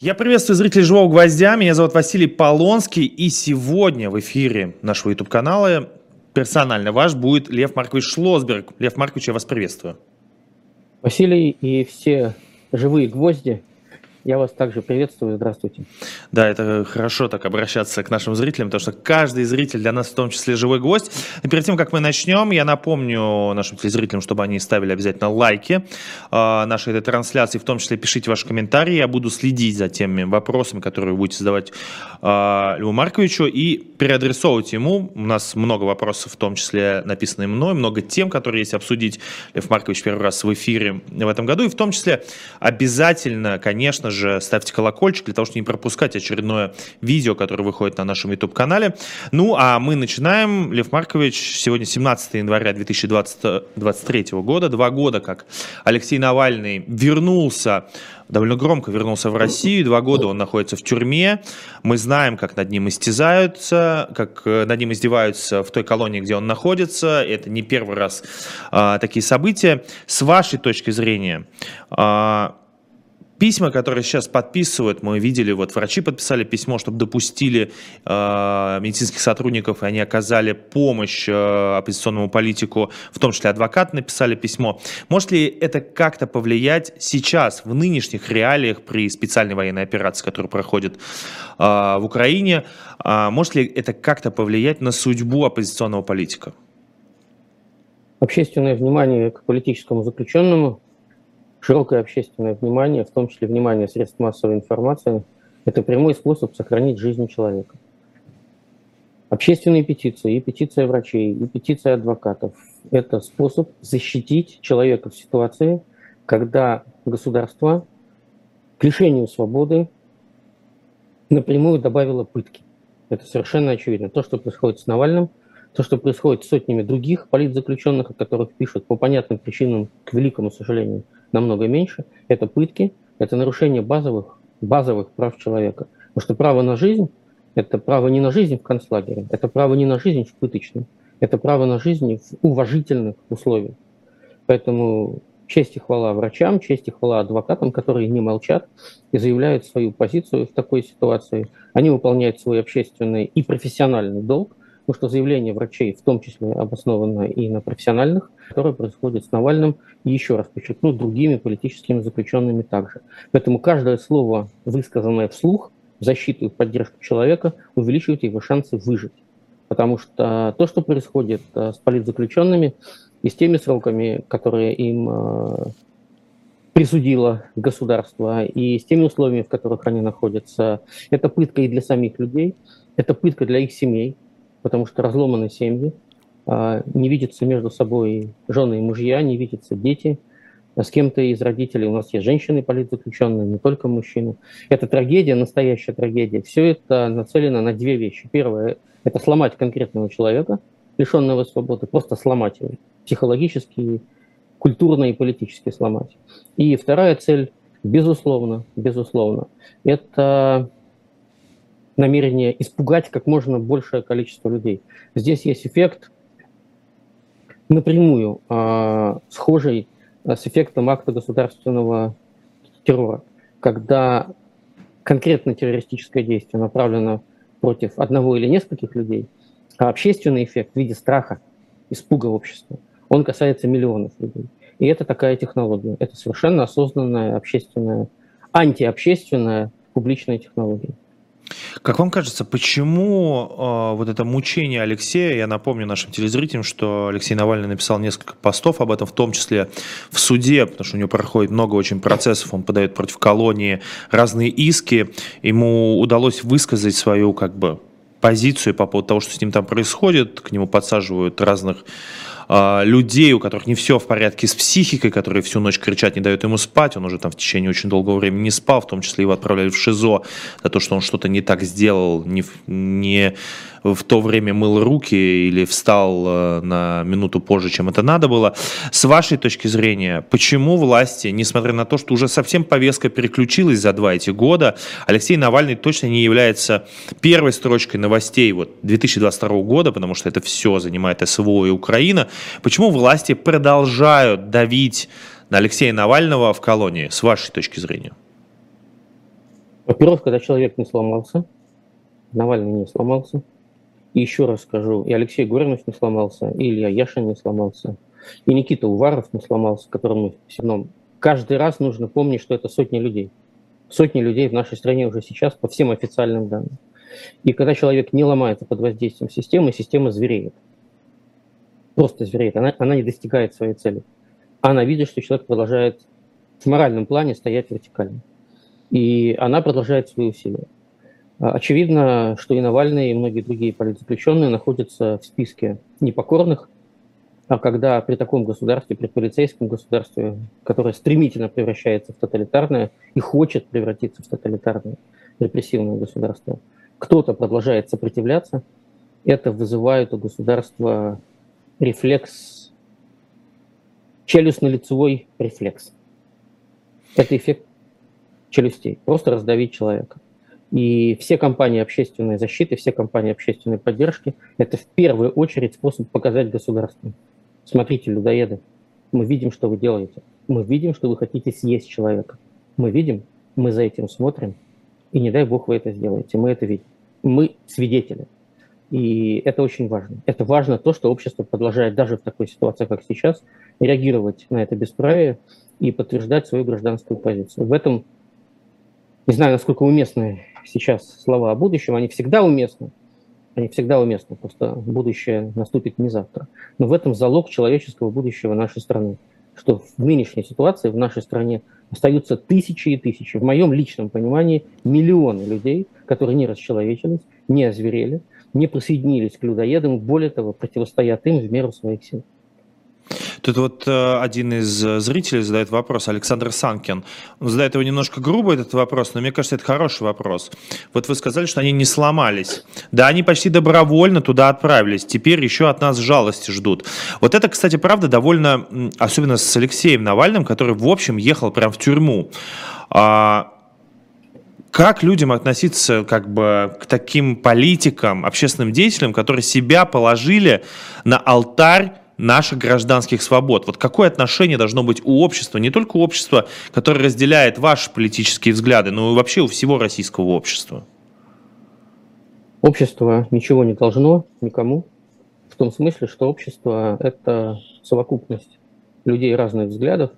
Я приветствую зрителей «Живого гвоздя». Меня зовут Василий Полонский. И сегодня в эфире нашего YouTube-канала персонально ваш будет Лев Маркович Шлосберг. Лев Маркович, я вас приветствую. Василий и все живые гвозди я вас также приветствую. Здравствуйте. Да, это хорошо так обращаться к нашим зрителям, потому что каждый зритель для нас в том числе живой гость. И перед тем, как мы начнем, я напомню нашим телезрителям, чтобы они ставили обязательно лайки э, нашей этой трансляции, в том числе пишите ваши комментарии. Я буду следить за теми вопросами, которые вы будете задавать э, Льву Марковичу и переадресовывать ему. У нас много вопросов, в том числе написанные мной, много тем, которые есть обсудить. Лев Маркович первый раз в эфире в этом году. И в том числе обязательно, конечно же, же ставьте колокольчик для того, чтобы не пропускать очередное видео, которое выходит на нашем YouTube-канале. Ну, а мы начинаем. Лев Маркович, сегодня 17 января 2023 года, два года, как Алексей Навальный вернулся довольно громко вернулся в Россию. Два года он находится в тюрьме. Мы знаем, как над ним истязаются, как э, над ним издеваются в той колонии, где он находится. Это не первый раз а, такие события. С вашей точки зрения, а, Письма, которые сейчас подписывают, мы видели, вот врачи подписали письмо, чтобы допустили э, медицинских сотрудников, и они оказали помощь э, оппозиционному политику, в том числе адвокаты написали письмо. Может ли это как-то повлиять сейчас, в нынешних реалиях, при специальной военной операции, которая проходит э, в Украине, э, может ли это как-то повлиять на судьбу оппозиционного политика? Общественное внимание к политическому заключенному широкое общественное внимание, в том числе внимание средств массовой информации, это прямой способ сохранить жизнь человека. Общественные петиции, и петиция врачей, и петиция адвокатов – это способ защитить человека в ситуации, когда государство к лишению свободы напрямую добавило пытки. Это совершенно очевидно. То, что происходит с Навальным, то, что происходит с сотнями других политзаключенных, о которых пишут по понятным причинам, к великому сожалению – намного меньше. Это пытки, это нарушение базовых, базовых прав человека. Потому что право на жизнь – это право не на жизнь в концлагере, это право не на жизнь в пыточном, это право на жизнь в уважительных условиях. Поэтому честь и хвала врачам, честь и хвала адвокатам, которые не молчат и заявляют свою позицию в такой ситуации. Они выполняют свой общественный и профессиональный долг, потому что заявление врачей в том числе обосновано и на профессиональных, которое происходит с Навальным, еще раз подчеркну, другими политическими заключенными также. Поэтому каждое слово, высказанное вслух, в защиту и поддержку человека, увеличивает его шансы выжить. Потому что то, что происходит э, с политзаключенными и с теми сроками, которые им э, присудило государство, и с теми условиями, в которых они находятся, это пытка и для самих людей, это пытка для их семей, потому что разломаны семьи, а, не видятся между собой жены и мужья, не видятся дети, с кем-то из родителей. У нас есть женщины политзаключенные, не только мужчины. Это трагедия, настоящая трагедия. Все это нацелено на две вещи. Первое – это сломать конкретного человека, лишенного свободы, просто сломать его психологически, культурно и политически сломать. И вторая цель, безусловно, безусловно, это намерение испугать как можно большее количество людей. Здесь есть эффект напрямую э, схожий с эффектом акта государственного террора, когда конкретно террористическое действие направлено против одного или нескольких людей, а общественный эффект в виде страха, испуга общества, он касается миллионов людей. И это такая технология. Это совершенно осознанная общественная, антиобщественная публичная технология. Как вам кажется, почему э, вот это мучение Алексея, я напомню нашим телезрителям, что Алексей Навальный написал несколько постов об этом, в том числе в суде, потому что у него проходит много очень процессов, он подает против колонии разные иски, ему удалось высказать свою как бы позицию по поводу того, что с ним там происходит, к нему подсаживают разных а, людей, у которых не все в порядке с психикой, которые всю ночь кричат, не дают ему спать, он уже там в течение очень долгого времени не спал, в том числе его отправляли в ШИЗО за то, что он что-то не так сделал, не, не в то время мыл руки или встал э, на минуту позже, чем это надо было. С вашей точки зрения, почему власти, несмотря на то, что уже совсем повестка переключилась за два эти года, Алексей Навальный точно не является первой строчкой новостей вот 2022 года, потому что это все занимает СВО и Украина, почему власти продолжают давить на Алексея Навального в колонии, с вашей точки зрения? Во-первых, когда человек не сломался, Навальный не сломался, еще раз скажу, и Алексей Горинов не сломался, и Илья Яшин не сломался, и Никита Уваров не сломался, которому все равно... Каждый раз нужно помнить, что это сотни людей. Сотни людей в нашей стране уже сейчас по всем официальным данным. И когда человек не ломается под воздействием системы, система звереет. Просто звереет. Она, она не достигает своей цели. Она видит, что человек продолжает в моральном плане стоять вертикально. И она продолжает свои усилия. А, очевидно, что и Навальный, и многие другие политзаключенные находятся в списке непокорных, а когда при таком государстве, при полицейском государстве, которое стремительно превращается в тоталитарное и хочет превратиться в тоталитарное репрессивное государство, кто-то продолжает сопротивляться, это вызывает у государства рефлекс, челюстно-лицевой рефлекс. Это эффект челюстей, просто раздавить человека. И все компании общественной защиты, все компании общественной поддержки – это в первую очередь способ показать государству. Смотрите, людоеды, мы видим, что вы делаете. Мы видим, что вы хотите съесть человека. Мы видим, мы за этим смотрим, и не дай бог вы это сделаете. Мы это видим. Мы свидетели. И это очень важно. Это важно то, что общество продолжает даже в такой ситуации, как сейчас, реагировать на это бесправие и подтверждать свою гражданскую позицию. В этом, не знаю, насколько уместны сейчас слова о будущем, они всегда уместны, они всегда уместны, просто будущее наступит не завтра. Но в этом залог человеческого будущего нашей страны, что в нынешней ситуации в нашей стране остаются тысячи и тысячи, в моем личном понимании, миллионы людей, которые не расчеловечились, не озверели, не присоединились к людоедам, более того, противостоят им в меру своих сил. Тут вот э, один из э, зрителей задает вопрос, Александр Санкин. Он задает его немножко грубо, этот вопрос, но мне кажется, это хороший вопрос. Вот вы сказали, что они не сломались. Да, они почти добровольно туда отправились. Теперь еще от нас жалости ждут. Вот это, кстати, правда, довольно, особенно с Алексеем Навальным, который, в общем, ехал прям в тюрьму. А, как людям относиться как бы к таким политикам, общественным деятелям, которые себя положили на алтарь наших гражданских свобод. Вот какое отношение должно быть у общества, не только у общества, которое разделяет ваши политические взгляды, но и вообще у всего российского общества? Общество ничего не должно никому, в том смысле, что общество – это совокупность людей разных взглядов,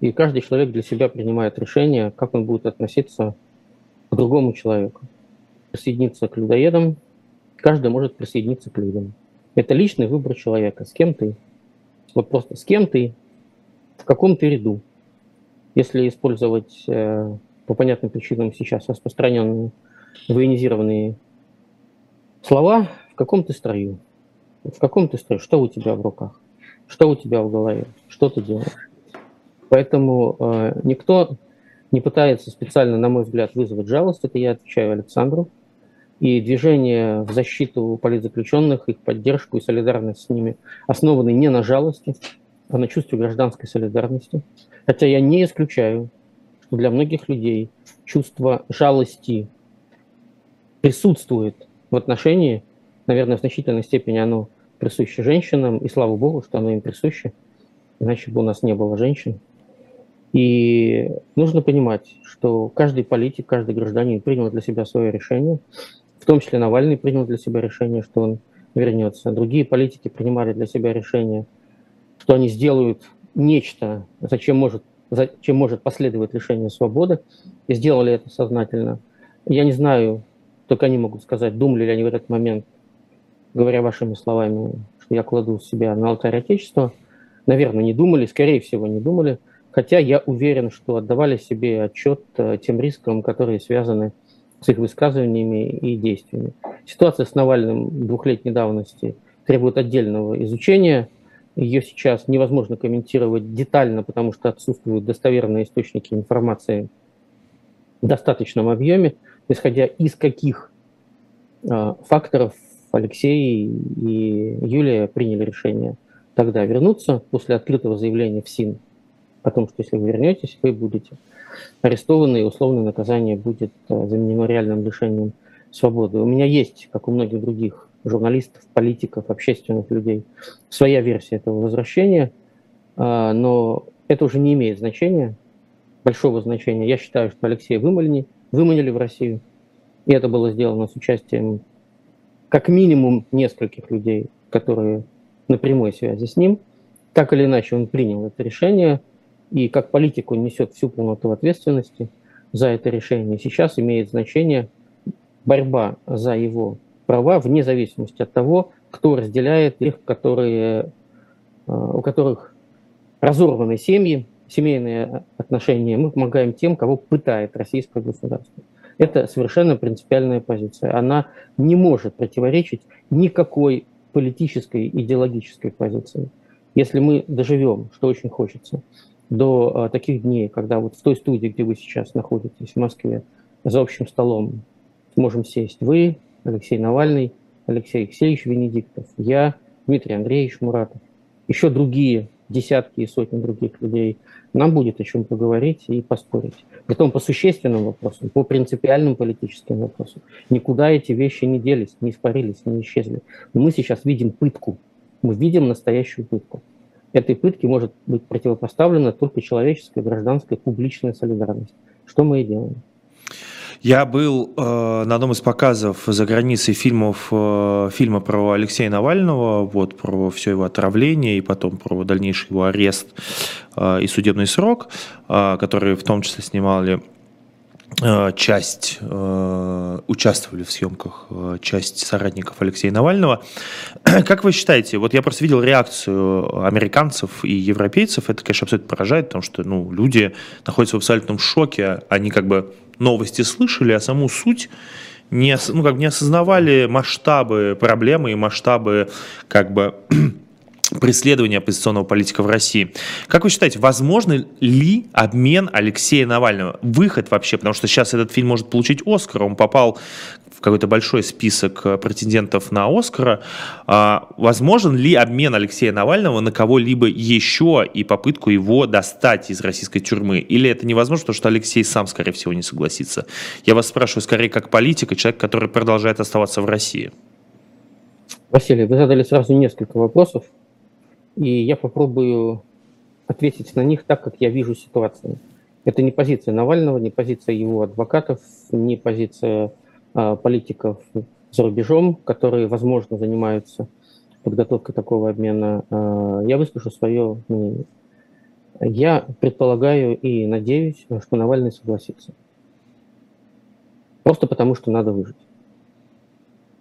и каждый человек для себя принимает решение, как он будет относиться к другому человеку. Присоединиться к людоедам, каждый может присоединиться к людям. Это личный выбор человека. С кем ты? Вот просто с кем ты, в каком ты ряду. Если использовать э, по понятным причинам сейчас распространенные военизированные слова, в каком ты строю? В каком ты строю? Что у тебя в руках? Что у тебя в голове? Что ты делаешь? Поэтому э, никто не пытается специально, на мой взгляд, вызвать жалость. Это я отвечаю Александру. И движение в защиту политзаключенных, их поддержку и солидарность с ними основаны не на жалости, а на чувстве гражданской солидарности. Хотя я не исключаю, что для многих людей чувство жалости присутствует в отношении, наверное, в значительной степени оно присуще женщинам, и слава богу, что оно им присуще, иначе бы у нас не было женщин. И нужно понимать, что каждый политик, каждый гражданин принял для себя свое решение, в том числе Навальный принял для себя решение, что он вернется. Другие политики принимали для себя решение, что они сделают нечто, зачем может, зачем может последовать лишение свободы, и сделали это сознательно. Я не знаю, только они могут сказать, думали ли они в этот момент, говоря вашими словами, что я кладу себя на алтарь Отечества. Наверное, не думали, скорее всего, не думали. Хотя я уверен, что отдавали себе отчет э, тем рискам, которые связаны с их высказываниями и действиями. Ситуация с Навальным двухлетней давности требует отдельного изучения. Ее сейчас невозможно комментировать детально, потому что отсутствуют достоверные источники информации в достаточном объеме, исходя из каких э, факторов Алексей и Юлия приняли решение тогда вернуться после открытого заявления в СИН о что если вы вернетесь, вы будете арестованы, и условное наказание будет э, заменено реальным лишением свободы. У меня есть, как у многих других журналистов, политиков, общественных людей, своя версия этого возвращения, но это уже не имеет значения, большого значения. Я считаю, что Алексей Вымольни выманили в Россию. И это было сделано с участием как минимум нескольких людей, которые на прямой связи с ним. Так или иначе он принял это решение, и как политик он несет всю полноту ответственности за это решение. Сейчас имеет значение борьба за его права вне зависимости от того, кто разделяет их, которые, э, у которых разорваны семьи, семейные отношения. Мы помогаем тем, кого пытает российское государство. Это совершенно принципиальная позиция. Она не может противоречить никакой политической, идеологической позиции. Если мы доживем, что очень хочется, до а, таких дней, когда вот в той студии, где вы сейчас находитесь, в Москве, за общим столом сможем сесть вы, Алексей Навальный, Алексей Алексеевич Венедиктов, я, Дмитрий Андреевич Муратов, еще другие десятки и сотни других людей. Нам будет о чем поговорить и поспорить. Притом по существенным вопросам, по принципиальным политическим вопросам. Никуда эти вещи не делись, не испарились, не исчезли. Мы сейчас видим пытку. Мы видим настоящую пытку. Этой пытке может быть противопоставлена только человеческая, гражданская, публичная солидарность. Что мы и делаем. Я был э, на одном из показов за границей фильмов, э, фильма про Алексея Навального, вот, про все его отравление и потом про дальнейший его арест э, и судебный срок, э, который в том числе снимали часть, э, участвовали в съемках э, часть соратников Алексея Навального. Как вы считаете, вот я просто видел реакцию американцев и европейцев, это, конечно, абсолютно поражает, потому что ну, люди находятся в абсолютном шоке, они как бы новости слышали, а саму суть не, ну, как не осознавали масштабы проблемы и масштабы как бы преследования оппозиционного политика в России. Как вы считаете, возможно ли обмен Алексея Навального? Выход вообще, потому что сейчас этот фильм может получить Оскар, он попал какой-то большой список э, претендентов на Оскара. А, возможен ли обмен Алексея Навального на кого-либо еще и попытку его достать из российской тюрьмы? Или это невозможно, потому что Алексей сам, скорее всего, не согласится? Я вас спрашиваю скорее как политика, человек, который продолжает оставаться в России. Василий, вы задали сразу несколько вопросов, и я попробую ответить на них так, как я вижу ситуацию. Это не позиция Навального, не позиция его адвокатов, не позиция а, политиков за рубежом, которые, возможно, занимаются подготовкой такого обмена, а, я выскажу свое мнение. Я предполагаю и надеюсь, что Навальный согласится. Просто потому, что надо выжить.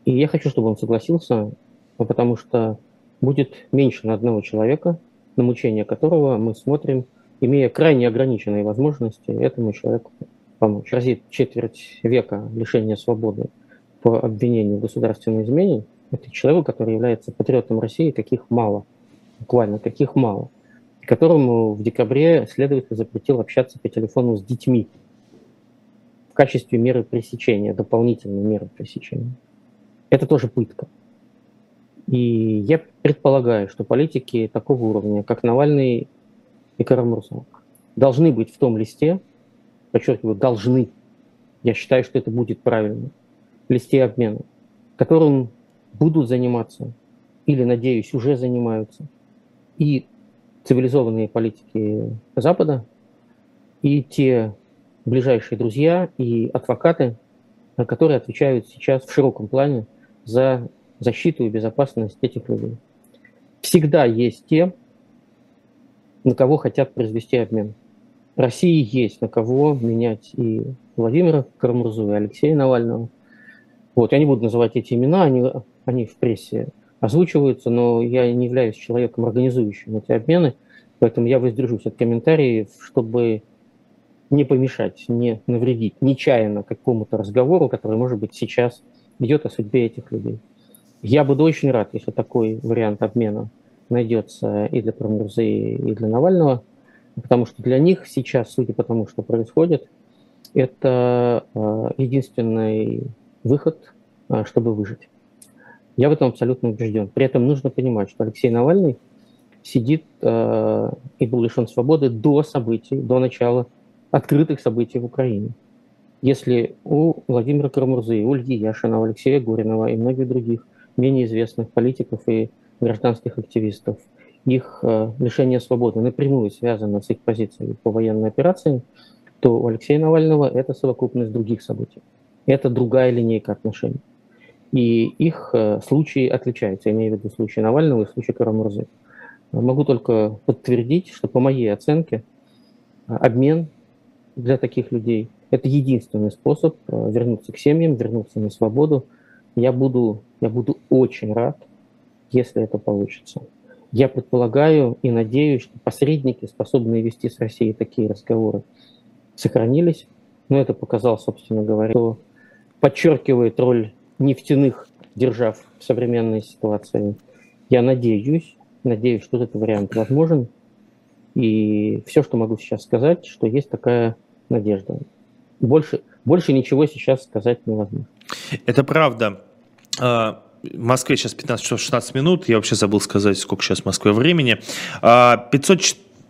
И я хочу, чтобы он согласился, потому что будет меньше на одного человека, на мучение которого мы смотрим, имея крайне ограниченные возможности этому человеку помочь. Разит четверть века лишения свободы по обвинению в государственной измене, это человек, который является патриотом России, каких мало, буквально каких мало, которому в декабре следователь запретил общаться по телефону с детьми в качестве меры пресечения, дополнительной меры пресечения. Это тоже пытка. И я предполагаю, что политики такого уровня, как Навальный и Карамурзов, должны быть в том листе, подчеркиваю, должны, я считаю, что это будет правильно, листе обмена, которым будут заниматься, или, надеюсь, уже занимаются, и цивилизованные политики Запада, и те ближайшие друзья и адвокаты, которые отвечают сейчас в широком плане за защиту и безопасность этих людей. Всегда есть те, на кого хотят произвести обмен. России есть на кого менять и Владимира Карамурзу, и Алексея Навального. Вот, я не буду называть эти имена, они, они в прессе озвучиваются, но я не являюсь человеком, организующим эти обмены, поэтому я воздержусь от комментариев, чтобы не помешать, не навредить нечаянно какому-то разговору, который, может быть, сейчас идет о судьбе этих людей. Я буду очень рад, если такой вариант обмена найдется и для Промурзы, и для Навального – потому что для них сейчас, судя по тому, что происходит, это э, единственный выход, э, чтобы выжить. Я в этом абсолютно убежден. При этом нужно понимать, что Алексей Навальный сидит э, и был лишен свободы до событий, до начала открытых событий в Украине. Если у Владимира Карамурзы, у Ильи Яшина, Алексея Горинова и многих других менее известных политиков и гражданских активистов их э, лишение свободы напрямую связано с их позицией по военной операции, то у Алексея Навального это совокупность других событий. Это другая линейка отношений. И их э, случаи отличаются, имею в виду случай Навального и случай Карамурзы. Могу только подтвердить, что по моей оценке обмен для таких людей – это единственный способ э, вернуться к семьям, вернуться на свободу. Я буду, я буду очень рад, если это получится. Я предполагаю и надеюсь, что посредники, способные вести с Россией такие разговоры, сохранились. Но это показал, собственно говоря, что подчеркивает роль нефтяных держав в современной ситуации. Я надеюсь, надеюсь, что этот вариант возможен. И все, что могу сейчас сказать, что есть такая надежда. Больше, больше ничего сейчас сказать невозможно. Это правда. А, в Москве сейчас 15 часов 16 минут. Я вообще забыл сказать, сколько сейчас в Москве времени. 500, а,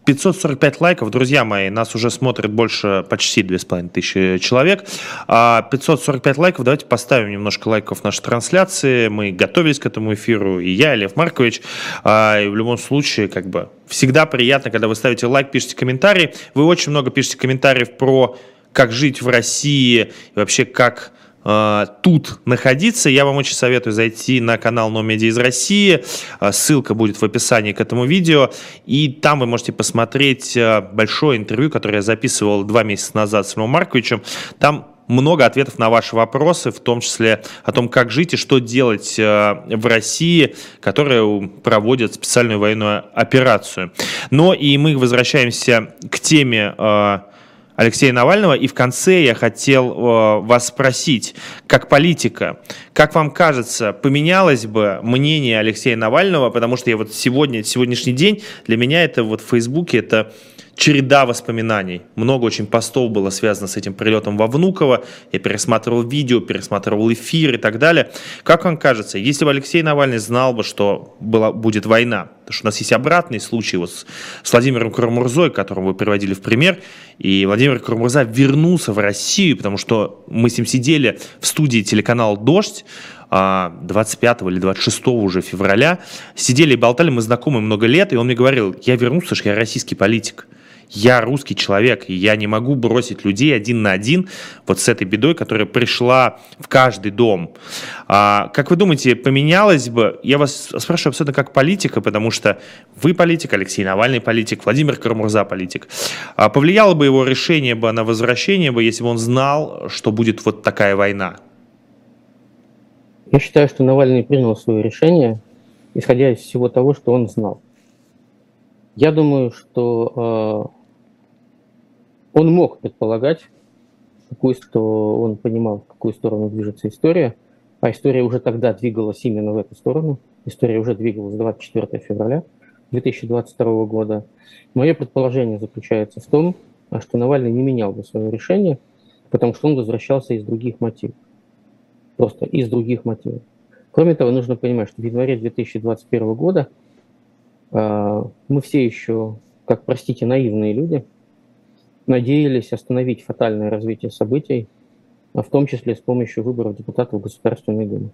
545 лайков, друзья мои, нас уже смотрит больше почти 2500 человек. 545 а, лайков, давайте поставим немножко лайков нашей трансляции. Мы готовились к этому эфиру, и я, и Лев Маркович. И в любом случае, как бы, всегда приятно, когда вы ставите лайк, пишите комментарии. Вы очень много пишете комментариев про как жить в России, и вообще как тут находиться, я вам очень советую зайти на канал No из России. Э, ссылка будет в описании к этому видео. И там вы можете посмотреть э, большое интервью, которое я записывал два месяца назад с Львом Марковичем. Там много ответов на ваши вопросы, в том числе о том, как жить и что делать в России, которая проводит специальную военную операцию. Но и мы возвращаемся к теме Алексея Навального. И в конце я хотел э, вас спросить, как политика, как вам кажется, поменялось бы мнение Алексея Навального, потому что я вот сегодня, сегодняшний день, для меня это вот в Фейсбуке, это череда воспоминаний. Много очень постов было связано с этим прилетом во Внуково. Я пересматривал видео, пересматривал эфир и так далее. Как вам кажется, если бы Алексей Навальный знал бы, что была, будет война, потому что у нас есть обратный случай вот с, с Владимиром Курмурзой, которого вы приводили в пример, и Владимир Курмурза вернулся в Россию, потому что мы с ним сидели в студии телеканала «Дождь», 25 или 26 уже февраля, сидели и болтали, мы знакомы много лет, и он мне говорил, я вернулся, что я российский политик я русский человек, и я не могу бросить людей один на один вот с этой бедой, которая пришла в каждый дом. А, как вы думаете, поменялось бы, я вас спрашиваю абсолютно как политика, потому что вы политик, Алексей Навальный политик, Владимир Кармурза политик, а, повлияло бы его решение бы на возвращение бы, если бы он знал, что будет вот такая война? Я считаю, что Навальный принял свое решение, исходя из всего того, что он знал. Я думаю, что а, он мог предполагать, какую, что он понимал, в какую сторону движется история, а история уже тогда двигалась именно в эту сторону. История уже двигалась 24 февраля 2022 года. Мое предположение заключается в том, что Навальный не менял бы свое решение, потому что он возвращался из других мотивов. Просто из других мотивов. Кроме того, нужно понимать, что в январе 2021 года э, мы все еще, как, простите, наивные люди – надеялись остановить фатальное развитие событий, а в том числе с помощью выборов депутатов Государственной Думы.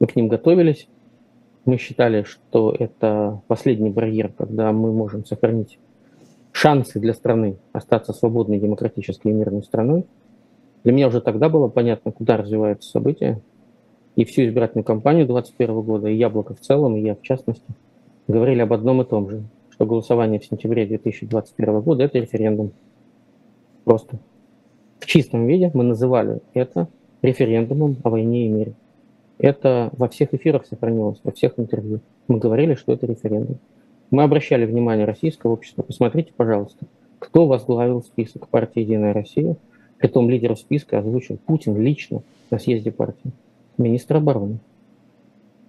Мы к ним готовились, мы считали, что это последний барьер, когда мы можем сохранить шансы для страны остаться свободной, демократической и мирной страной. Для меня уже тогда было понятно, куда развиваются события. И всю избирательную кампанию 2021 года, и Яблоко в целом, и я в частности, говорили об одном и том же, что голосование в сентябре 2021 года – это референдум Просто в чистом виде мы называли это референдумом о войне и мире. Это во всех эфирах сохранилось, во всех интервью. Мы говорили, что это референдум. Мы обращали внимание российского общества. Посмотрите, пожалуйста, кто возглавил список партии «Единая Россия». Притом лидеров списка озвучил Путин лично на съезде партии. Министр обороны.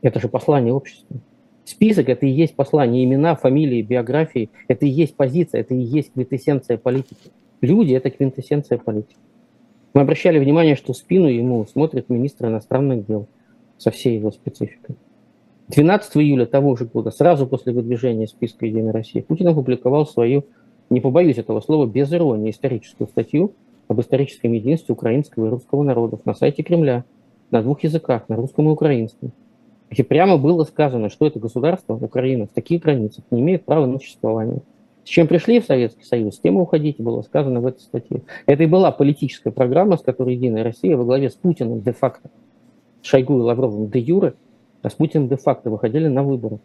Это же послание обществу. Список – это и есть послание, имена, фамилии, биографии. Это и есть позиция, это и есть квинтэссенция политики. Люди – это квинтэссенция политики. Мы обращали внимание, что спину ему смотрит министр иностранных дел со всей его спецификой. 12 июля того же года, сразу после выдвижения списка «Единой России», Путин опубликовал свою, не побоюсь этого слова, без иронии, историческую статью об историческом единстве украинского и русского народов на сайте Кремля на двух языках, на русском и украинском, где прямо было сказано, что это государство, Украина, в таких границах не имеет права на существование. С чем пришли в Советский Союз, с тем и уходите, было сказано в этой статье. Это и была политическая программа, с которой Единая Россия во главе с Путиным де-факто, Шойгу и Лавровым де-юре, а с Путиным де-факто выходили на выборы.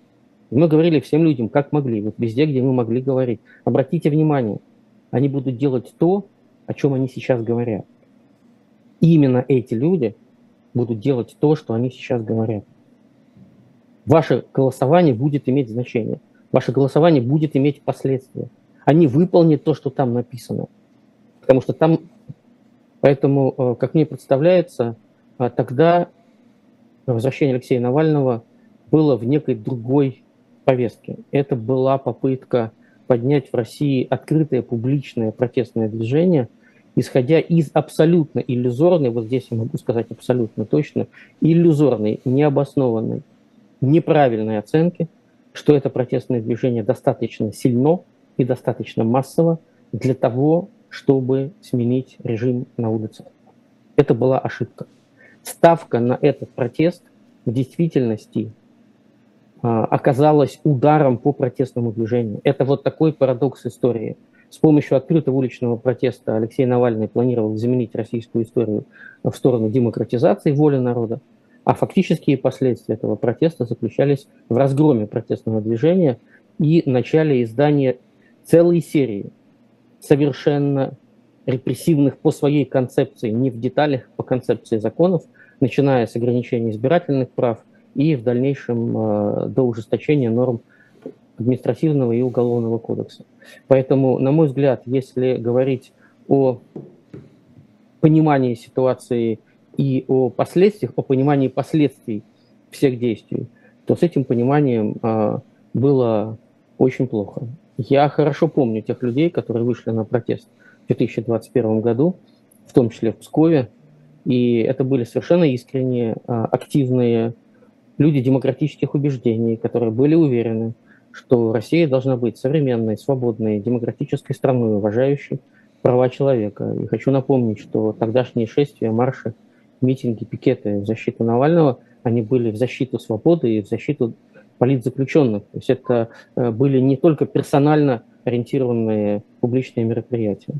И мы говорили всем людям, как могли, вот везде, где мы могли говорить. Обратите внимание, они будут делать то, о чем они сейчас говорят. И именно эти люди будут делать то, что они сейчас говорят. Ваше голосование будет иметь значение – Ваше голосование будет иметь последствия. Они выполнят то, что там написано. Потому что там... Поэтому, э, как мне представляется, э, тогда возвращение Алексея Навального было в некой другой повестке. Это была попытка поднять в России открытое публичное протестное движение, исходя из абсолютно иллюзорной, вот здесь я могу сказать абсолютно точно, иллюзорной, необоснованной, неправильной оценки – что это протестное движение достаточно сильно и достаточно массово для того, чтобы сменить режим на улицах. Это была ошибка. Ставка на этот протест в действительности а, оказалась ударом по протестному движению. Это вот такой парадокс истории. С помощью открытого уличного протеста Алексей Навальный планировал заменить российскую историю в сторону демократизации воли народа. А фактические последствия этого протеста заключались в разгроме протестного движения и начале издания целой серии совершенно репрессивных по своей концепции, не в деталях, по концепции законов, начиная с ограничения избирательных прав и в дальнейшем э, до ужесточения норм административного и уголовного кодекса. Поэтому, на мой взгляд, если говорить о понимании ситуации и о последствиях, о понимании последствий всех действий, то с этим пониманием а, было очень плохо. Я хорошо помню тех людей, которые вышли на протест в 2021 году, в том числе в Пскове, и это были совершенно искренние, а, активные люди демократических убеждений, которые были уверены, что Россия должна быть современной, свободной, демократической страной, уважающей права человека. И хочу напомнить, что тогдашние шествия, марши – митинги, пикеты в защиту Навального, они были в защиту свободы и в защиту политзаключенных. То есть это э, были не только персонально ориентированные публичные мероприятия.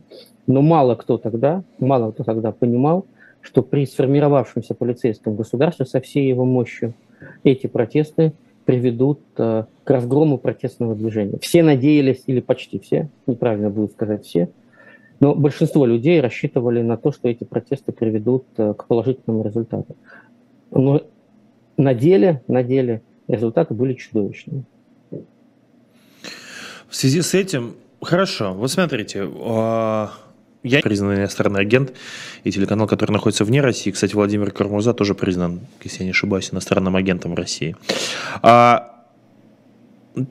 Но мало кто тогда, мало кто тогда понимал, что при сформировавшемся полицейском государстве со всей его мощью эти протесты приведут э, к разгрому протестного движения. Все надеялись, или почти все, неправильно будет сказать все, но большинство людей рассчитывали на то, что эти протесты приведут э, к положительному результату. Но на деле, на деле результаты были чудовищными. В связи с этим, хорошо, вот смотрите, а, я признанный иностранный агент и телеканал, который находится вне России. Кстати, Владимир Кармуза тоже признан, если я не ошибаюсь, иностранным агентом России. А,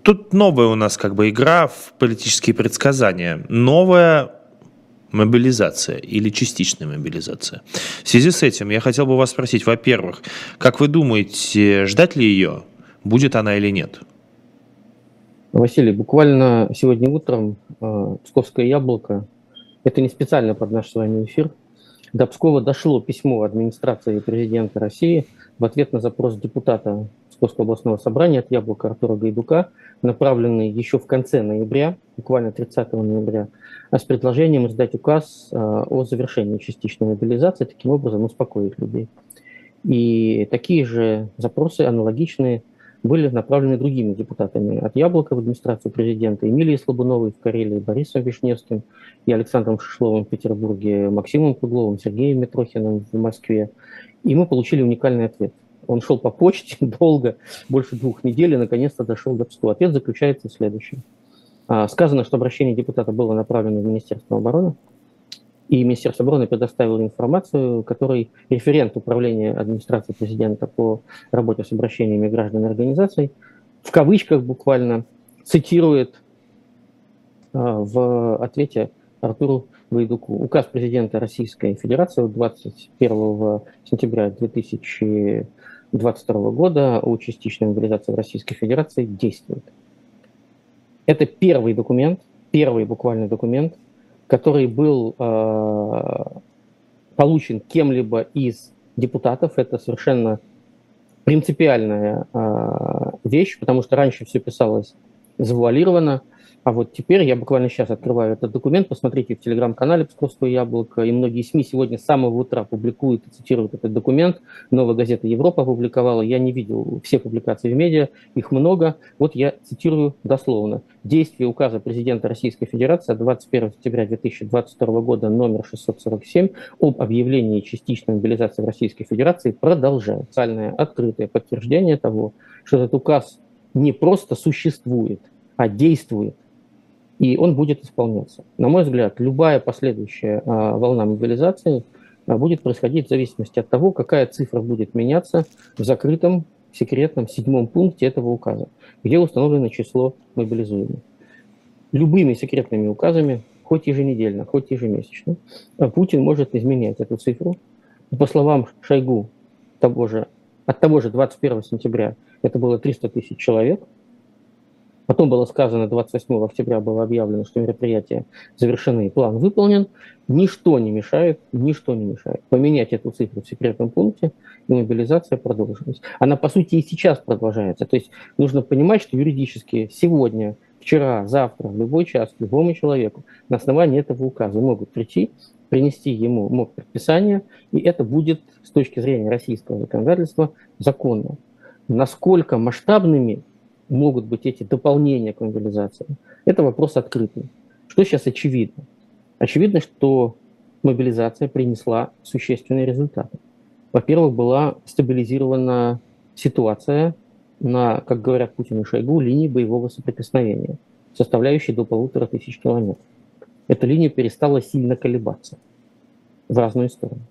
тут новая у нас как бы игра в политические предсказания. Новая мобилизация или частичная мобилизация. В связи с этим я хотел бы вас спросить, во-первых, как вы думаете, ждать ли ее, будет она или нет? Василий, буквально сегодня утром э, Псковское яблоко, это не специально под наш с вами эфир, до Пскова дошло письмо администрации президента России в ответ на запрос депутата Псковского областного собрания от Яблока Артура Гайдука, направленный еще в конце ноября, буквально 30 ноября, а с предложением издать указ а, о завершении частичной мобилизации, таким образом успокоить людей. И такие же запросы, аналогичные, были направлены другими депутатами от Яблока в администрацию президента, Эмилией Слабуновой в Карелии, Борисом Вишневским и Александром Шишловым в Петербурге, Максимом Кругловым, Сергеем Митрохиным в Москве. И мы получили уникальный ответ. Он шел по почте долго, больше двух недель, и наконец-то дошел до Пскова. Ответ заключается в следующем. А, сказано, что обращение депутата было направлено в Министерство обороны, и Министерство обороны предоставило информацию, которой референт управления администрации президента по работе с обращениями граждан и организаций в кавычках буквально цитирует а, в ответе Артуру Гайдуку. Указ президента Российской Федерации 21 сентября 2000 2022 года о частичной мобилизации в Российской Федерации действует. Это первый документ, первый буквально документ, который был э, получен кем-либо из депутатов. Это совершенно принципиальная э, вещь, потому что раньше все писалось завуалированно, А вот теперь я буквально сейчас открываю этот документ, посмотрите в телеграм-канале «Псковское яблоко», и многие СМИ сегодня с самого утра публикуют и цитируют этот документ. Новая газета «Европа» опубликовала. Я не видел все публикации в медиа, их много. Вот я цитирую дословно. Действие указа президента Российской Федерации от 21 сентября 2022 года номер 647 об объявлении частичной мобилизации в Российской Федерации продолжает. Специальное открытое подтверждение того, что этот указ не просто существует, а действует и он будет исполняться. На мой взгляд, любая последующая а, волна мобилизации а, будет происходить в зависимости от того, какая цифра будет меняться в закрытом секретном седьмом пункте этого указа, где установлено число мобилизуемых. Любыми секретными указами, хоть еженедельно, хоть ежемесячно, а, Путин может изменять эту цифру. По словам Шойгу, того же, от того же 21 сентября это было 300 тысяч человек – Потом было сказано, 28 октября было объявлено, что мероприятия завершены план выполнен. Ничто не мешает, ничто не мешает поменять эту цифру в секретном пункте, и мобилизация продолжилась. Она, по сути, и сейчас продолжается. То есть нужно понимать, что юридически сегодня, вчера, завтра, в любой час, любому человеку на основании этого указа могут прийти, принести ему мог предписание, и это будет с точки зрения российского законодательства законно. Насколько масштабными могут быть эти дополнения к мобилизации, это вопрос открытый. Что сейчас очевидно? Очевидно, что мобилизация принесла существенные результаты. Во-первых, была стабилизирована ситуация на, как говорят Путин и Шойгу, линии боевого соприкосновения, составляющей до полутора тысяч километров. Эта линия перестала сильно колебаться в разные стороны.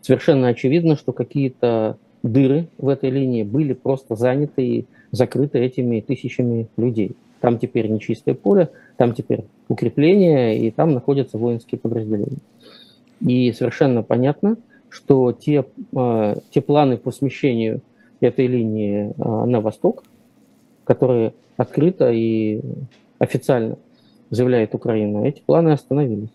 Совершенно очевидно, что какие-то дыры в этой линии были просто заняты и закрыты этими тысячами людей. Там теперь не чистое поле, там теперь укрепления, и там находятся воинские подразделения. И совершенно понятно, что те, э, те планы по смещению этой линии э, на восток, которые открыто и официально заявляет Украина, эти планы остановились.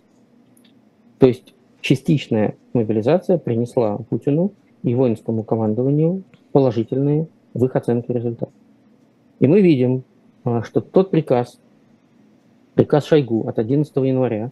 То есть частичная мобилизация принесла Путину и воинскому командованию положительные в их оценке результатов. И мы видим, а, что тот приказ, приказ Шойгу от 11 января,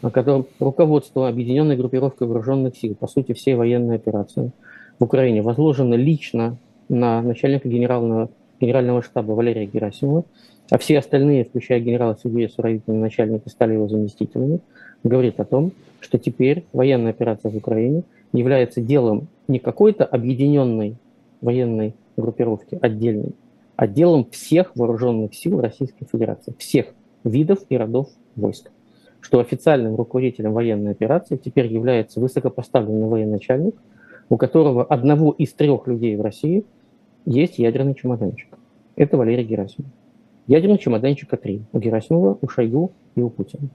о котором руководство Объединенной группировкой вооруженных сил, по сути, всей военной операции в Украине, возложено лично на начальника генерального, генерального штаба Валерия Герасимова, а все остальные, включая генерала Сергея Суровикина, начальника, стали его заместителями, говорит о том, что теперь военная операция в Украине является делом не какой-то объединенной военной группировки, отдельной, а делом всех вооруженных сил Российской Федерации, всех видов и родов войск. Что официальным руководителем военной операции теперь является высокопоставленный военачальник, у которого одного из трех людей в России есть ядерный чемоданчик. Это Валерий Герасимов. Ядерный чемоданчик А3 у Герасимова, у Шойгу и у Путина.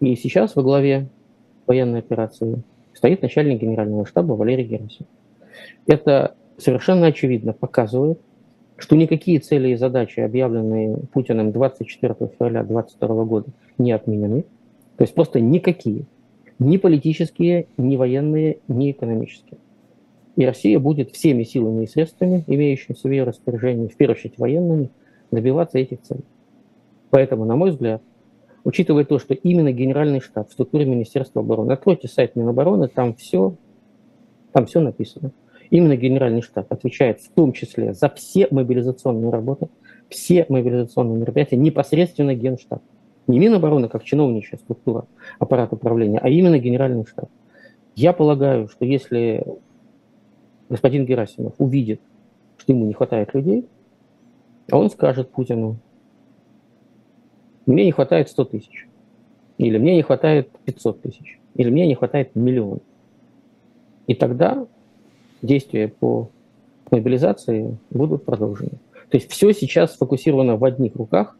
И сейчас во главе военной операции стоит начальник генерального штаба Валерий Герасимов. Это совершенно очевидно показывает, что никакие цели и задачи, объявленные Путиным 24 февраля 2022 года, не отменены. То есть просто никакие. Ни политические, ни военные, ни экономические. И Россия будет всеми силами и средствами, имеющимися в ее распоряжении, в первую очередь военными, добиваться этих целей. Поэтому, на мой взгляд, учитывая то, что именно Генеральный штаб в структуре Министерства обороны, откройте сайт Минобороны, там все, там все написано. Именно Генеральный штаб отвечает в том числе за все мобилизационные работы, все мобилизационные мероприятия, непосредственно Генштаб. Не Минобороны как чиновничья структура, аппарат управления, а именно Генеральный штаб. Я полагаю, что если господин Герасимов увидит, что ему не хватает людей, он скажет Путину, мне не хватает 100 тысяч, или мне не хватает 500 тысяч, или мне не хватает миллион. И тогда действия по мобилизации будут продолжены. То есть все сейчас сфокусировано в одних руках.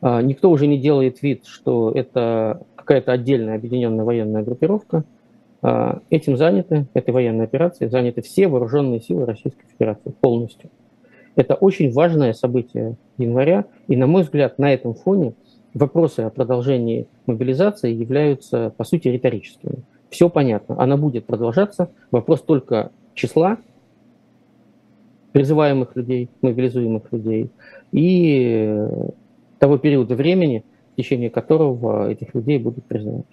А, никто уже не делает вид, что это какая-то отдельная объединенная военная группировка. А, этим заняты, этой военной операцией заняты все вооруженные силы Российской Федерации полностью. Это очень важное событие января, и, на мой взгляд, на этом фоне вопросы о продолжении мобилизации являются, по сути, риторическими. Все понятно, она будет продолжаться. Вопрос только числа призываемых людей, мобилизуемых людей и того периода времени, течение которого этих людей будут призывать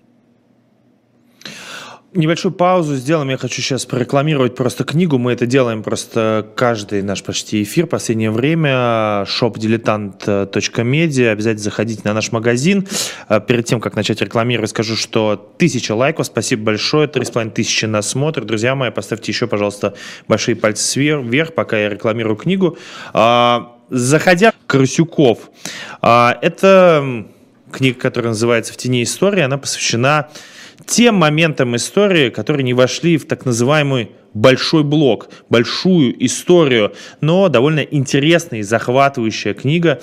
небольшую паузу сделаем. Я хочу сейчас прорекламировать просто книгу. Мы это делаем просто каждый наш почти эфир. Последнее время shopdiletant.media. Обязательно заходите на наш магазин. А, перед тем, как начать рекламировать, скажу, что тысяча лайков. Спасибо большое. Три с половиной тысячи нас смотрят. Друзья мои, поставьте еще, пожалуйста, большие пальцы вверх, пока я рекламирую книгу. А, заходя Красюков. А, это книга, которая называется «В тени истории». Она посвящена тем моментам истории, которые не вошли в так называемый большой блок, большую историю, но довольно интересная и захватывающая книга.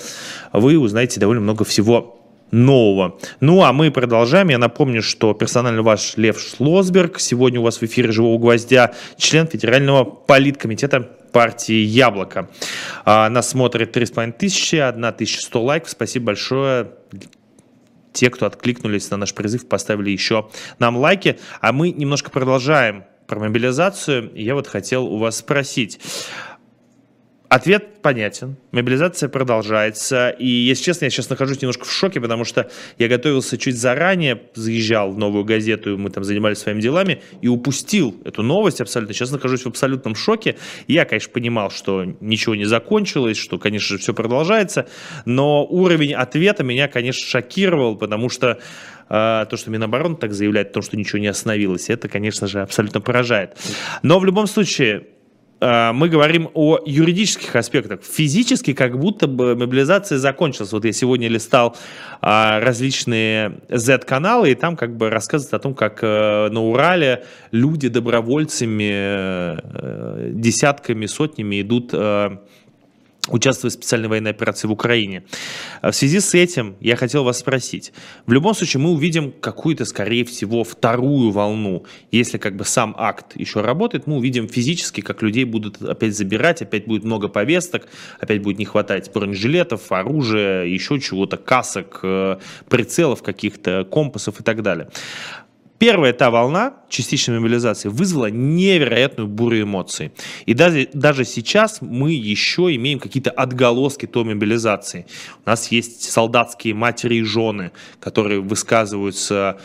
Вы узнаете довольно много всего нового. Ну, а мы продолжаем. Я напомню, что персонально ваш Лев Шлосберг сегодня у вас в эфире «Живого гвоздя», член Федерального политкомитета партии «Яблоко». А, нас смотрит 3,5 тысячи, 1100 лайков. Спасибо большое те, кто откликнулись на наш призыв, поставили еще нам лайки. А мы немножко продолжаем про мобилизацию. Я вот хотел у вас спросить. Ответ понятен. Мобилизация продолжается. И, если честно, я сейчас нахожусь немножко в шоке, потому что я готовился чуть заранее, заезжал в новую газету, мы там занимались своими делами, и упустил эту новость абсолютно. Сейчас нахожусь в абсолютном шоке. Я, конечно, понимал, что ничего не закончилось, что, конечно же, все продолжается, но уровень ответа меня, конечно, шокировал, потому что э, то, что Минобороны так заявляет о том, что ничего не остановилось, это, конечно же, абсолютно поражает. Но в любом случае, мы говорим о юридических аспектах. Физически как будто бы мобилизация закончилась. Вот я сегодня листал а, различные Z-каналы, и там как бы рассказывают о том, как э, на Урале люди добровольцами, э, десятками, сотнями идут участвует в специальной военной операции в Украине. А в связи с этим я хотел вас спросить. В любом случае мы увидим какую-то, скорее всего, вторую волну. Если как бы сам акт еще работает, мы увидим физически, как людей будут опять забирать, опять будет много повесток, опять будет не хватать бронежилетов, оружия, еще чего-то, касок, э, прицелов каких-то, компасов и так далее. Первая та волна частичной мобилизации вызвала невероятную бурю эмоций. И даже, даже сейчас мы еще имеем какие-то отголоски той мобилизации. У нас есть солдатские матери и жены, которые высказываются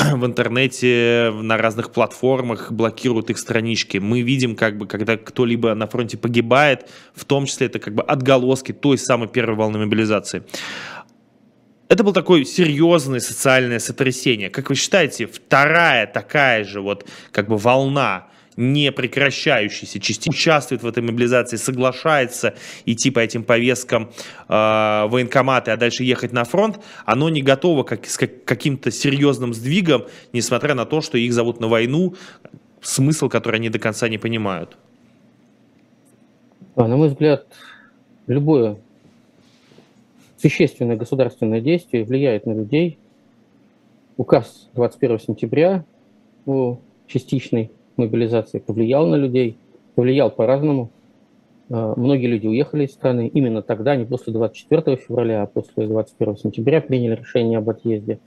в интернете, на разных платформах, блокируют их странички. Мы видим, как бы, когда кто-либо на фронте погибает, в том числе это как бы отголоски той самой первой волны мобилизации. Это был такой серьезное социальное сотрясение. Как вы считаете, вторая такая же вот как бы волна не прекращающаяся, частично участвует в этой мобилизации, соглашается идти по этим повесткам э, военкоматы, а дальше ехать на фронт, оно не готово как, с как, каким-то серьезным сдвигом, несмотря на то, что их зовут на войну, смысл, который они до конца не понимают. А, на мой взгляд, любое существенное государственное действие влияет на людей. Указ 21 сентября о частичной мобилизации повлиял на людей, повлиял по-разному. А, многие люди уехали из страны именно тогда, не после 24 февраля, а после 21 сентября приняли решение об отъезде.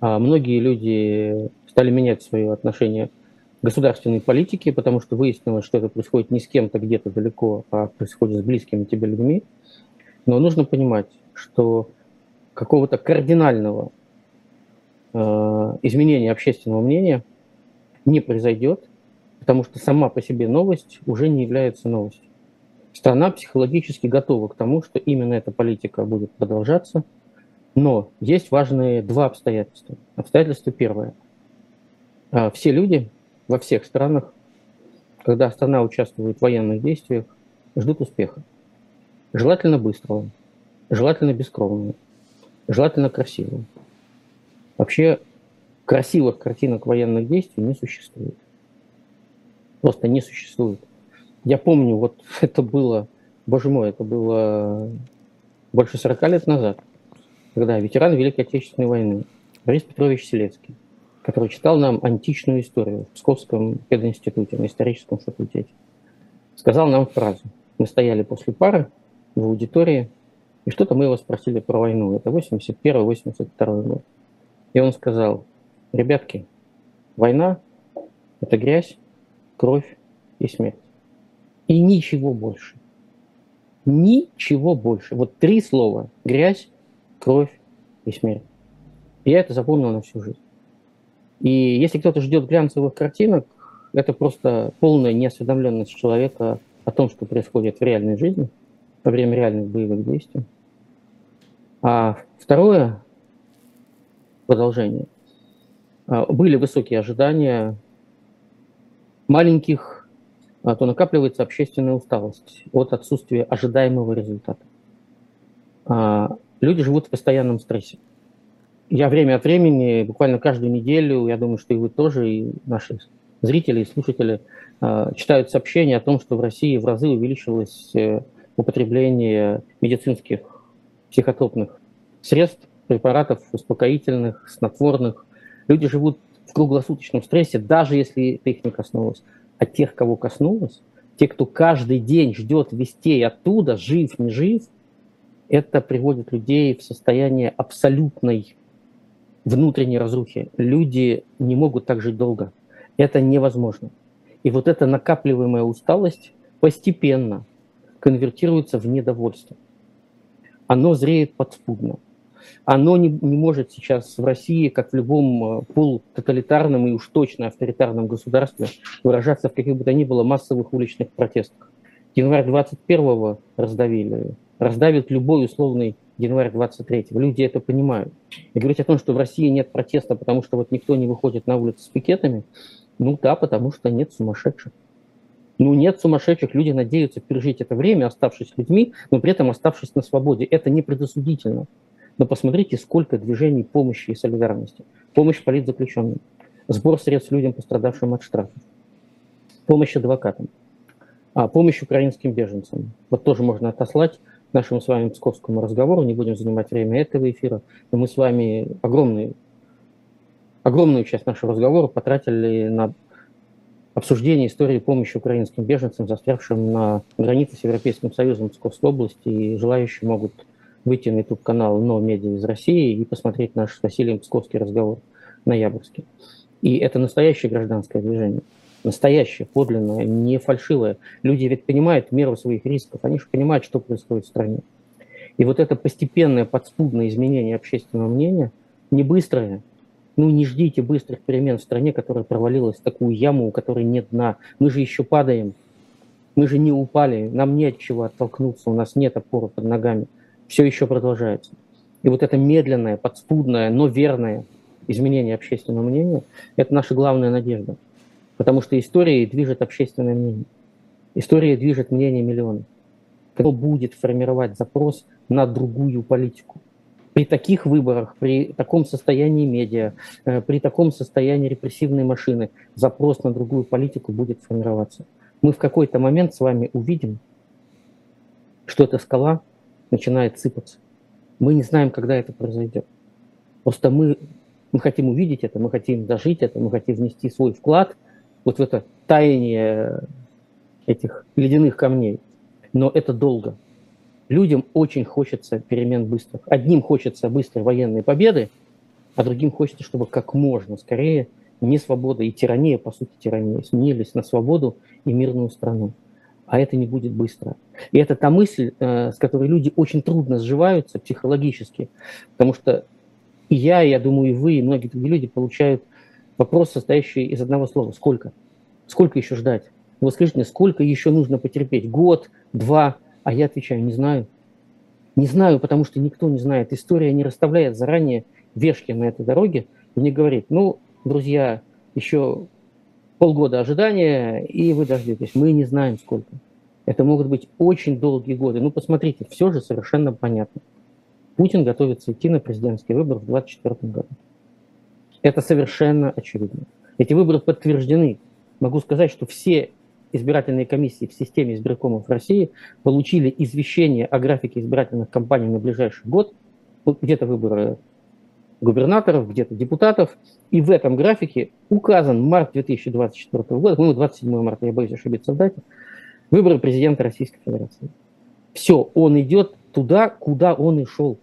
А многие люди стали менять свое отношение к государственной политике, потому что выяснилось, что это происходит не с кем-то где-то далеко, а происходит с близкими тебе людьми. Но нужно понимать, что какого-то кардинального э, изменения общественного мнения не произойдет, потому что сама по себе новость уже не является новостью. Страна психологически готова к тому, что именно эта политика будет продолжаться, но есть важные два обстоятельства. Обстоятельство первое. Э, все люди во всех странах, когда страна участвует в военных действиях, ждут успеха. Желательно быстрого желательно бескровную, желательно красивую. Вообще красивых картинок военных действий не существует. Просто не существует. Я помню, вот это было, боже мой, это было больше 40 лет назад, когда ветеран Великой Отечественной войны Борис Петрович Селецкий, который читал нам античную историю в Псковском пединституте, на историческом факультете, сказал нам фразу. Мы стояли после пары в аудитории, и что-то мы его спросили про войну. Это 81-82 год. И он сказал, ребятки, война – это грязь, кровь и смерть. И ничего больше. Ничего больше. Вот три слова – грязь, кровь и смерть. я это запомнил на всю жизнь. И если кто-то ждет глянцевых картинок, это просто полная неосведомленность человека о том, что происходит в реальной жизни во время реальных боевых действий. А второе продолжение. А, были высокие ожидания маленьких, а, то накапливается общественная усталость от отсутствия ожидаемого результата. А, люди живут в постоянном стрессе. Я время от времени, буквально каждую неделю, я думаю, что и вы тоже, и наши зрители и слушатели читают сообщения о том, что в России в разы увеличилось э, употребление медицинских психотропных средств, препаратов успокоительных, снотворных. Люди живут в круглосуточном стрессе, даже если это их не коснулось. А тех, кого коснулось, те, кто каждый день ждет вестей оттуда, жив, не жив, это приводит людей в состояние абсолютной внутренней разрухи. Люди не могут так жить долго. Это невозможно. И вот эта накапливаемая усталость постепенно конвертируется в недовольство. Оно зреет подспудно. Оно не, не может сейчас в России, как в любом э, полутоталитарном и уж точно авторитарном государстве, выражаться в каких бы то ни было массовых уличных протестах. Январь 21-го раздавили, раздавит любой условный январь 23-го. Люди это понимают. И говорить о том, что в России нет протеста, потому что вот никто не выходит на улицы с пикетами, ну да, потому что нет сумасшедших. Ну, нет сумасшедших, люди надеются пережить это время, оставшись людьми, но при этом оставшись на свободе. Это не предосудительно. Но посмотрите, сколько движений помощи и солидарности. Помощь политзаключенным, сбор средств людям, пострадавшим от штрафов, помощь адвокатам, а, помощь украинским беженцам. Вот тоже можно отослать нашему с вами псковскому разговору, не будем занимать время этого эфира, но мы с вами огромную, огромную часть нашего разговора потратили на обсуждение истории помощи украинским беженцам, застрявшим на границе с Европейским Союзом Псковской области, и желающие могут выйти на YouTube-канал «Но медиа из России» и посмотреть наш с Василием Псковский разговор ноябрьский. И это настоящее гражданское движение. Настоящее, подлинное, не фальшивое. Люди ведь понимают меру своих рисков, они же понимают, что происходит в стране. И вот это постепенное подспудное изменение общественного мнения, не быстрое, ну не ждите быстрых перемен в стране, которая провалилась в такую яму, у которой нет дна. Мы же еще падаем. Мы же не упали, нам не от чего оттолкнуться, у нас нет опоры под ногами. Все еще продолжается. И вот это медленное, подспудное, но верное изменение общественного мнения – это наша главная надежда. Потому что история движет общественное мнение. История движет мнение миллионов. Кто будет формировать запрос на другую политику? При таких выборах, при таком состоянии медиа, э, при таком состоянии репрессивной машины запрос на другую политику будет формироваться. Мы в какой-то момент с вами увидим, что эта скала начинает сыпаться. Мы не знаем, когда это произойдет. Просто мы, мы хотим увидеть это, мы хотим дожить это, мы хотим внести свой вклад вот в это таяние этих ледяных камней. Но это долго. Людям очень хочется перемен быстрых. Одним хочется быстрой военной победы, а другим хочется, чтобы как можно скорее не свобода и тирания, по сути тирания, сменились на свободу и мирную страну. А это не будет быстро. И это та мысль, э, с которой люди очень трудно сживаются психологически, потому что и я, я думаю, и вы, и многие другие люди получают вопрос, состоящий из одного слова. Сколько? Сколько еще ждать? Вот скажите мне, сколько еще нужно потерпеть? Год, два, а я отвечаю, не знаю. Не знаю, потому что никто не знает. История не расставляет заранее вешки на этой дороге и не говорит, ну, друзья, еще полгода ожидания, и вы дождетесь. Мы не знаем, сколько. Это могут быть очень долгие годы. Ну, посмотрите, все же совершенно понятно. Путин готовится идти на президентский выбор в 2024 году. Это совершенно очевидно. Эти выборы подтверждены. Могу сказать, что все избирательные комиссии в системе избиркомов России получили извещение о графике избирательных кампаний на ближайший год, где-то выборы губернаторов, где-то депутатов, и в этом графике указан март 2024 года, по-моему, 27 марта, я боюсь ошибиться в дате, выборы президента Российской Федерации. Все, он идет туда, куда он и шел.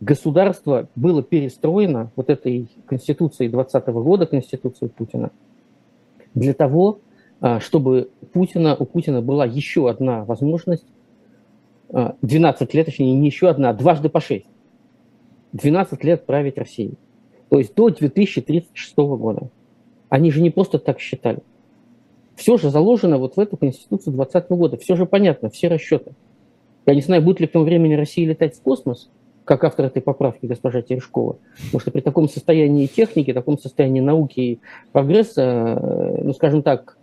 Государство было перестроено вот этой Конституцией 2020 года, Конституцией Путина, для того, чтобы Путина, у Путина была еще одна возможность, 12 а, лет, точнее, не еще одна, а дважды по 6. 12 лет править Россией. То есть до 2036 года. Они же не просто так считали. Все же заложено вот в эту Конституцию 2020 года. Все же понятно, все расчеты. Я не знаю, будет ли к тому времени Россия летать в космос, как автор этой поправки госпожа Терешкова. Потому что при таком состоянии техники, таком состоянии науки и прогресса, э, ну, скажем так,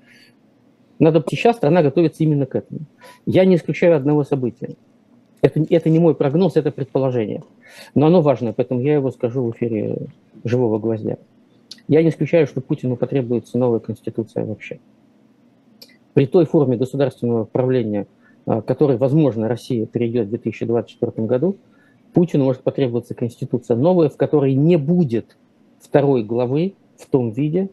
надо сейчас страна готовится именно к этому. Я не исключаю одного события. Это, это не мой прогноз, это предположение. Но оно важное, поэтому я его скажу в эфире «Живого гвоздя». Я не исключаю, что Путину потребуется новая конституция вообще при той форме государственного правления, а, которой, возможно, Россия перейдет в 2024 году, Путину может потребоваться конституция новая, в которой не будет второй главы в том виде,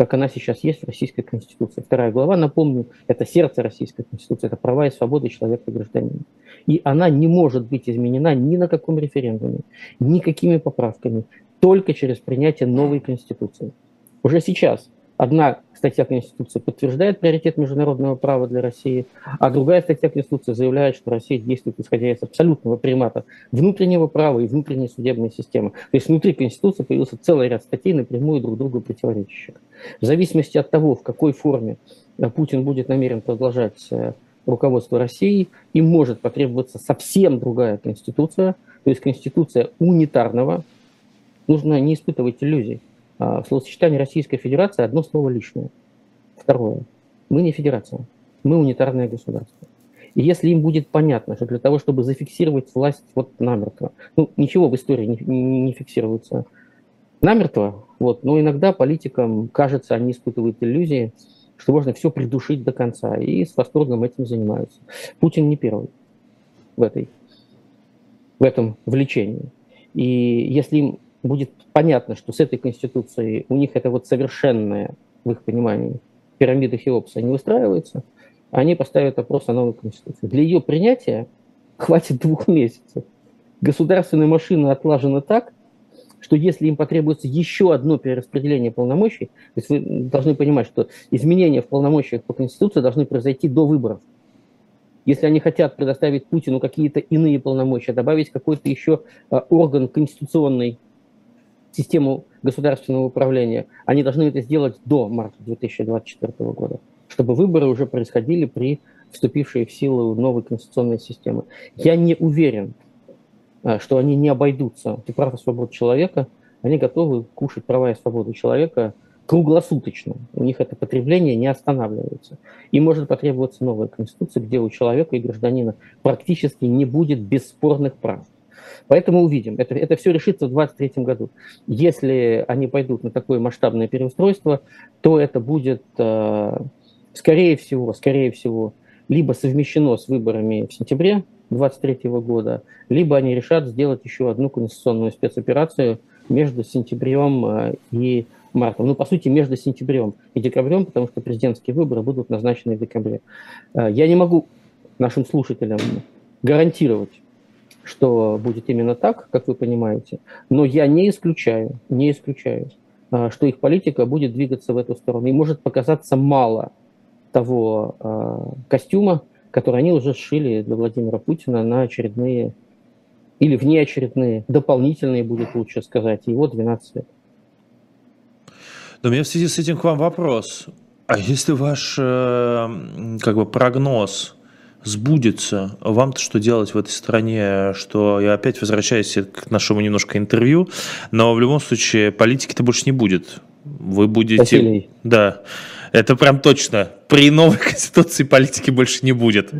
как она сейчас есть в Российской Конституции. Вторая глава, напомню, это сердце Российской Конституции, это права и свободы человека и гражданина. И она не может быть изменена ни на каком референдуме, никакими поправками, только через принятие новой Конституции. Уже сейчас Одна статья Конституции подтверждает приоритет международного права для России, а другая статья Конституции заявляет, что Россия действует исходя из абсолютного примата внутреннего права и внутренней судебной системы. То есть внутри Конституции появился целый ряд статей, напрямую друг другу противоречащих. В зависимости от того, в какой форме э, Путин будет намерен продолжать э, руководство России, им может потребоваться совсем другая конституция, то есть конституция унитарного. Нужно не испытывать иллюзий. А, в словосочетании Российская Федерация одно слово лишнее. Второе. Мы не федерация, мы унитарное государство. И если им будет понятно, что для того, чтобы зафиксировать власть вот намертво, ну, ничего в истории не, не, не фиксируется намертво, вот, но иногда политикам кажется, они испытывают иллюзии, что можно все придушить до конца, и с восторгом этим занимаются. Путин не первый в, этой, в этом влечении. И если им будет понятно, что с этой конституцией у них это вот совершенная, в их понимании, пирамида Хеопса не выстраивается, они поставят вопрос о новой конституции. Для ее принятия хватит двух месяцев. Государственная машина отлажена так, что если им потребуется еще одно перераспределение полномочий, то есть вы должны понимать, что изменения в полномочиях по Конституции должны произойти до выборов. Если они хотят предоставить Путину какие-то иные полномочия, добавить какой-то еще а, орган конституционный систему государственного управления, они должны это сделать до марта 2024 года, чтобы выборы уже происходили при вступившей в силу новой конституционной системы. Я не уверен, а, что они не обойдутся и прав и свобод человека, они готовы кушать права и свободы человека круглосуточно. У них это потребление не останавливается. И может потребоваться новая конституция, где у человека и гражданина практически не будет бесспорных прав. Поэтому увидим. Это, это все решится в 2023 году. Если они пойдут на такое масштабное переустройство, то это будет, э, скорее всего, скорее всего, либо совмещено с выборами в сентябре 2023 года, либо они решат сделать еще одну конституционную спецоперацию между сентябрем э, и мартом. Ну, по сути, между сентябрем и декабрем, потому что президентские выборы будут назначены в декабре. Э, я не могу нашим слушателям гарантировать, что будет именно так, как вы понимаете. Но я не исключаю, не исключаю, а, что их политика будет двигаться в эту сторону. И может показаться мало того а, костюма, который они уже сшили для Владимира Путина на очередные или внеочередные, дополнительные, будет лучше сказать, его 12 лет. Но у меня в связи с этим к вам вопрос. А если ваш э, как бы прогноз сбудется, вам-то что делать в этой стране, что я опять возвращаюсь к нашему немножко интервью, но в любом случае политики-то больше не будет. Вы будете... Василий. Да, это прям точно. При новой конституции политики больше не будет.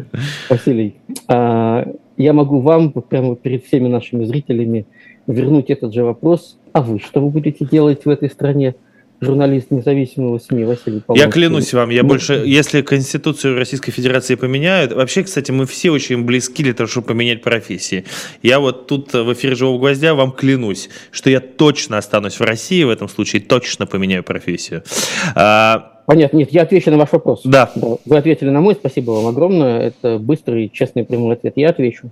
Василий, а, я могу вам прямо перед всеми нашими зрителями вернуть этот же вопрос. А вы что вы будете делать в этой стране? Журналист независимого СМИ Василий Павлович. Я клянусь вам, я ну, больше, если Конституцию Российской Федерации поменяют, вообще, кстати, мы все очень близки для того, чтобы поменять профессии. Я вот тут в эфире «Живого гвоздя» вам клянусь, что я точно останусь в России в этом случае, точно поменяю профессию. А... Понятно, нет, я отвечу на ваш вопрос. Да. Вы ответили на мой, спасибо вам огромное. Это быстрый, честный, прямой ответ. Я отвечу.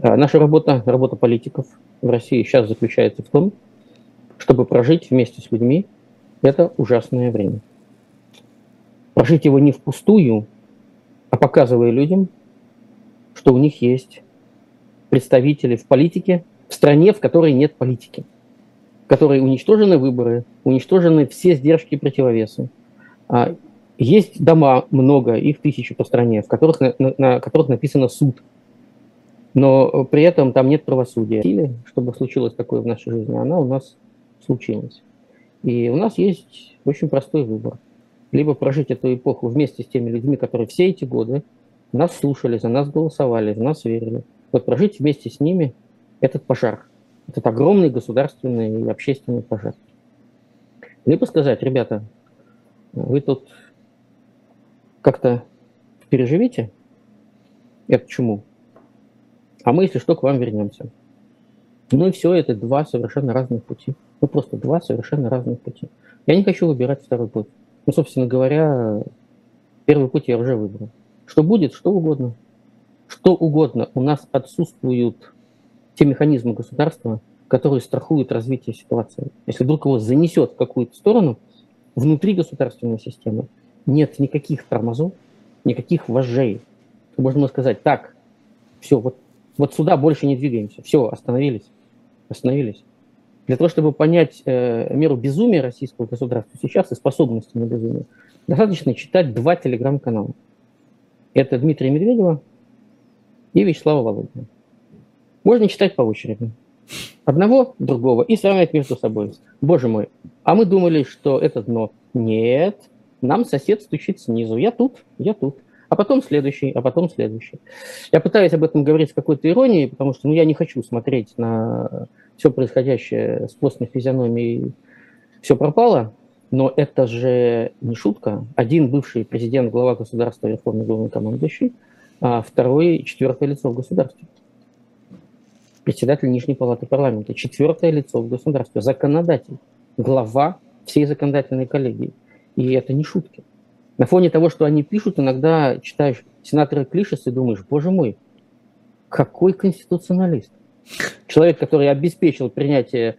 А, наша работа, работа политиков в России сейчас заключается в том, чтобы прожить вместе с людьми это ужасное время. Прожить его не впустую, а показывая людям, что у них есть представители в политике, в стране, в которой нет политики, в которой уничтожены выборы, уничтожены все сдержки и противовесы. А, есть дома много, их тысячи по стране, в которых, на, на которых написано суд, но при этом там нет правосудия. Или, чтобы случилось такое в нашей жизни, она у нас случилась. И у нас есть очень простой выбор. Либо прожить эту эпоху вместе с теми людьми, которые все эти годы нас слушали, за нас голосовали, в нас верили. Вот прожить вместе с ними этот пожар, этот огромный государственный и общественный пожар. Либо сказать, ребята, вы тут как-то переживите эту чуму, а мы, если что, к вам вернемся. Ну и все, это два совершенно разных пути. Ну просто два совершенно разных пути. Я не хочу выбирать второй путь. Ну, собственно говоря, первый путь я уже выбрал. Что будет, что угодно. Что угодно. У нас отсутствуют те механизмы государства, которые страхуют развитие ситуации. Если вдруг его занесет в какую-то сторону, внутри государственной системы нет никаких тормозов, никаких вожжей. Можно сказать, так, все, вот, вот сюда больше не двигаемся, все, остановились, остановились. Для того, чтобы понять э, меру безумия российского государства сейчас и способности на безумие, достаточно читать два телеграм-канала. Это Дмитрия Медведева и Вячеслава Володина. Можно читать по очереди. Одного, другого, и сравнивать между собой. Боже мой, а мы думали, что это дно. Нет, нам сосед стучит снизу. Я тут, я тут. А потом следующий, а потом следующий. Я пытаюсь об этом говорить с какой-то иронией, потому что ну, я не хочу смотреть на все происходящее с постной физиономией. Все пропало, но это же не шутка. Один бывший президент, глава государства, верховный главнокомандующий, а второй четвертое лицо в государстве. Председатель Нижней палаты парламента, четвертое лицо в государстве, законодатель, глава всей законодательной коллегии. И это не шутки. На фоне того, что они пишут, иногда читаешь сенатора Клишес и думаешь, боже мой, какой конституционалист. Человек, который обеспечил принятие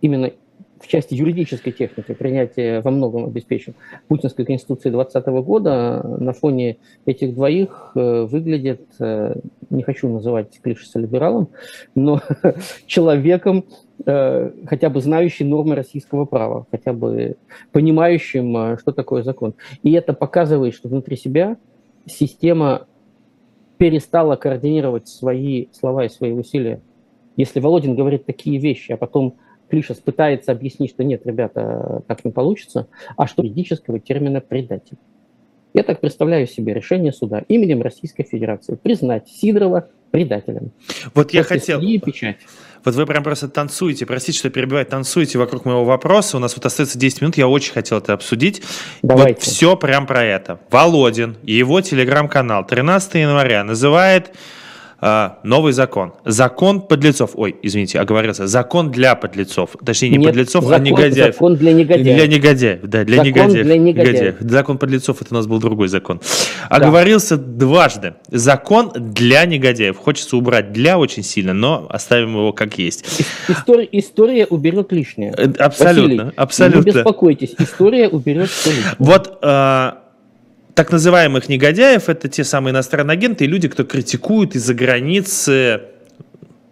именно в части юридической техники принятие во многом обеспечен Путинской Конституции 2020 года на фоне этих двоих э, выглядит, э, не хочу называть Клишеса либералом, но человеком, э, хотя бы знающим нормы российского права, хотя бы понимающим, что такое закон. И это показывает, что внутри себя система перестала координировать свои слова и свои усилия. Если Володин говорит такие вещи, а потом Клишес пытается объяснить, что нет, ребята, так не получится, а что юридического термина предатель. Я так представляю себе решение суда именем Российской Федерации признать Сидорова предателем. Вот я хотел... И печать. Вот вы прям просто танцуете, простите, что перебивать, танцуете вокруг моего вопроса. У нас вот остается 10 минут, я очень хотел это обсудить. Давайте. Вот все прям про это. Володин и его телеграм-канал 13 января называет а, новый закон. Закон подлецов. Ой, извините, оговорился. Закон для подлецов. Точнее, не Нет, подлецов, а закон, а негодяев. Закон для негодяев. Для негодяев, да, для закон негодяев. Для негодяев. Закон подлецов, это у нас был другой закон. Оговорился да. дважды. Закон для негодяев. Хочется убрать для очень сильно, но оставим его как есть. История, история уберет лишнее. Э, абсолютно, Василий, абсолютно. Не беспокойтесь, история уберет все лишнее. Вот а, так называемых негодяев это те самые иностранные агенты и люди, кто критикуют из-за границы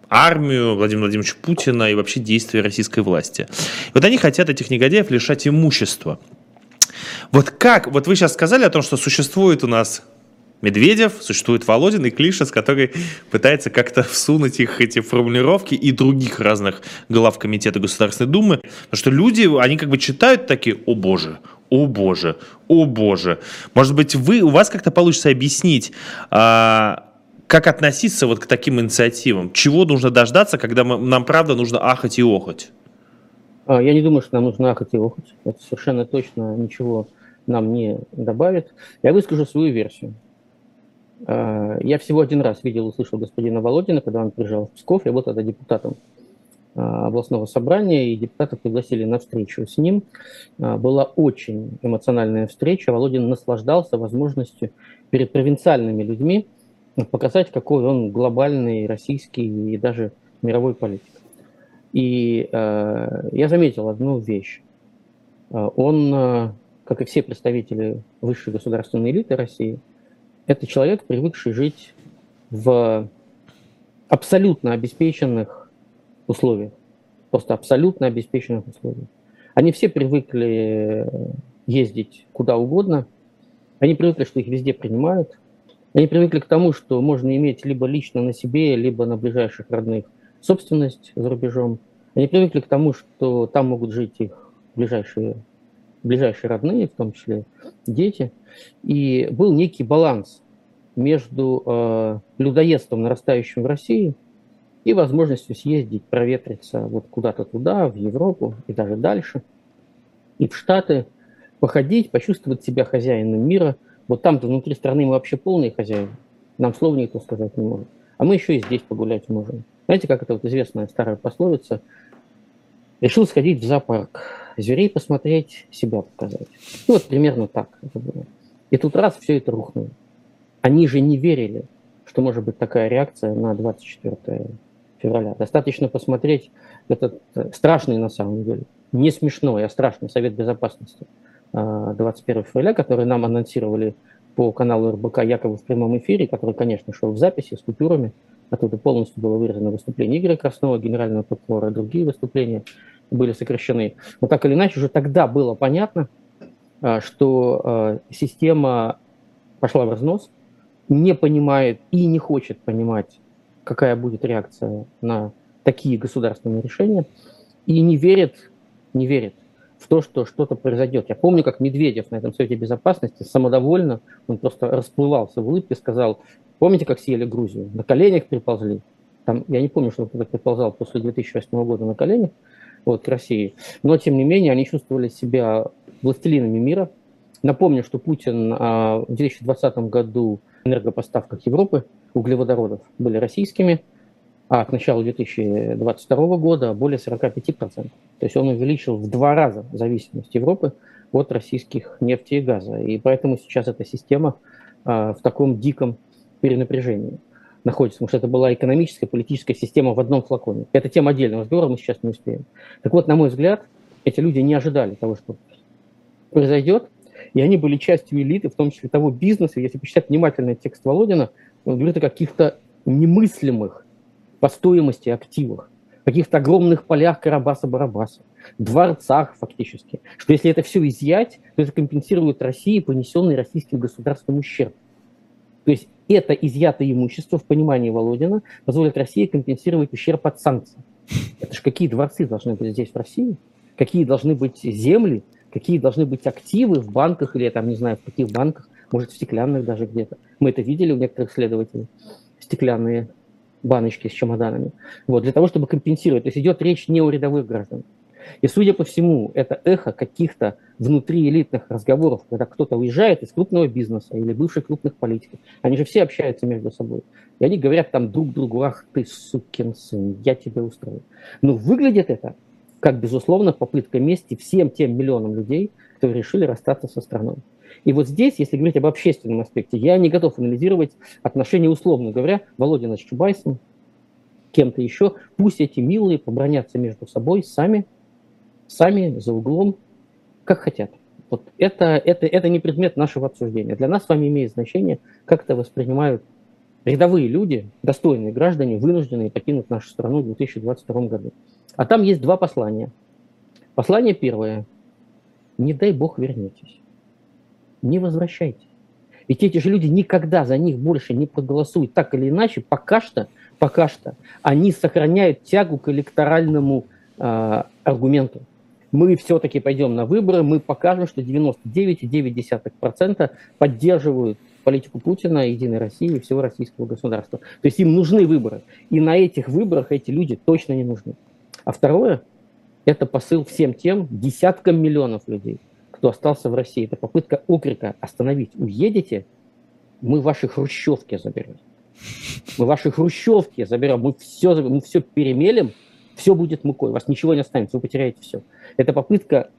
армию Владимира Владимировича Путина и вообще действия российской власти. Вот они хотят этих негодяев лишать имущества. Вот как, вот вы сейчас сказали о том, что существует у нас Медведев, существует Володин и Клишес, который пытается как-то всунуть их эти формулировки и других разных глав Комитета Государственной Думы, потому что люди, они как бы читают такие, о боже, о боже, о боже. Может быть, вы, у вас как-то получится объяснить, а, как относиться вот к таким инициативам? Чего нужно дождаться, когда мы, нам правда нужно ахать и охать? А, я не думаю, что нам нужно ахать и охать. Это совершенно точно ничего нам не добавит. Я выскажу свою версию. А, я всего один раз видел и услышал господина Володина, когда он приезжал в Псков, я был тогда депутатом областного собрания, и депутаты пригласили на встречу с ним. А, была очень эмоциональная встреча. Володин наслаждался возможностью перед провинциальными людьми показать, какой он глобальный российский и даже мировой политик. И э, я заметил одну вещь. Он, как и все представители высшей государственной элиты России, это человек, привыкший жить в абсолютно обеспеченных условиях, просто абсолютно обеспеченных условиях. Они все привыкли э, ездить куда угодно, они привыкли, что их везде принимают, они привыкли к тому, что можно иметь либо лично на себе, либо на ближайших родных собственность за рубежом. Они привыкли к тому, что там могут жить их ближайшие, ближайшие родные, в том числе дети. И был некий баланс между э, людоедством, нарастающим в России, и возможностью съездить, проветриться вот куда-то туда, в Европу и даже дальше, и в Штаты, походить, почувствовать себя хозяином мира. Вот там-то внутри страны мы вообще полные хозяева. Нам слова никто сказать не может. А мы еще и здесь погулять можем. Знаете, как это вот известная старая пословица? Решил сходить в зоопарк, зверей посмотреть, себя показать. Ну вот примерно так это было. И тут раз все это рухнуло. Они же не верили, что может быть такая реакция на 24 февраля. Достаточно посмотреть этот э, страшный на самом деле, не смешной, а страшный Совет Безопасности 21 э, февраля, который нам анонсировали по каналу РБК якобы в прямом эфире, который, конечно, шел в записи с купюрами. Оттуда полностью было вырезано выступление Игоря Краснова, генерального прокурора, другие выступления были сокращены. Но так или иначе, уже тогда было понятно, э, что система пошла в разнос, не понимает и не хочет понимать, какая будет реакция на такие государственные решения, и не верит, не верит в то, что что-то произойдет. Я помню, как Медведев на этом Совете Безопасности самодовольно, он просто расплывался в улыбке, сказал, помните, как съели Грузию? На коленях приползли. Там, я не помню, что кто-то приползал после 2008 года на коленях вот, к России. Но, тем не менее, они чувствовали себя властелинами мира. Напомню, что Путин а, в 2020 году энергопоставках Европы углеводородов были российскими, а к началу 2022 года более 45%. То есть он увеличил в два раза зависимость Европы от российских нефти и газа. И поэтому сейчас эта система а, в таком диком перенапряжении находится, потому что это была экономическая, политическая система в одном флаконе. Это тема отдельного разговора, мы сейчас не успеем. Так вот, на мой взгляд, эти люди не ожидали того, что произойдет, и они были частью элиты, в том числе того бизнеса, если почитать внимательно текст Володина, он говорит о каких-то немыслимых по стоимости активах, каких-то огромных полях Карабаса-Барабаса, дворцах фактически, что если это все изъять, то это компенсирует России понесенный российским государством ущерб. То есть это изъятое имущество в понимании Володина позволит России компенсировать ущерб от санкций. Это же какие дворцы должны быть здесь в России? Какие должны быть земли? Какие должны быть активы в банках или, там не знаю, в каких банках, может, в стеклянных даже где-то. Мы это видели у некоторых следователей, стеклянные баночки с чемоданами. Вот, для того, чтобы компенсировать. То есть идет речь не о рядовых гражданах. И, судя по всему, это эхо каких-то внутриэлитных разговоров, когда кто-то уезжает из крупного бизнеса или бывших крупных политиков. Они же все общаются между собой. И они говорят там друг другу, ах ты, сукин сын, я тебя устрою. Но выглядит это как, безусловно, попытка мести всем тем миллионам людей, которые решили расстаться со страной. И вот здесь, если говорить об общественном аспекте, я не готов анализировать отношения, условно говоря, Володина с Чубайсом, кем-то еще. Пусть эти милые побронятся между собой сами, сами за углом, как хотят. Вот это, это, это не предмет нашего обсуждения. Для нас с вами имеет значение, как это воспринимают рядовые люди, достойные граждане, вынужденные покинуть нашу страну в 2022 году. А там есть два послания. Послание первое. Не дай Бог вернетесь. Не возвращайтесь. Ведь эти же люди никогда за них больше не проголосуют. Так или иначе, пока что, пока что они сохраняют тягу к электоральному э, аргументу. Мы все-таки пойдем на выборы, мы покажем, что 99,9% поддерживают политику Путина, Единой России и всего российского государства. То есть им нужны выборы. И на этих выборах эти люди точно не нужны. А второе – это посыл всем тем десяткам миллионов людей, кто остался в России. Это попытка окрика остановить. Уедете, мы ваши хрущевки заберем. Мы ваши хрущевки заберем, мы все, мы все перемелем, все будет мукой, у вас ничего не останется, вы потеряете все. Это попытка,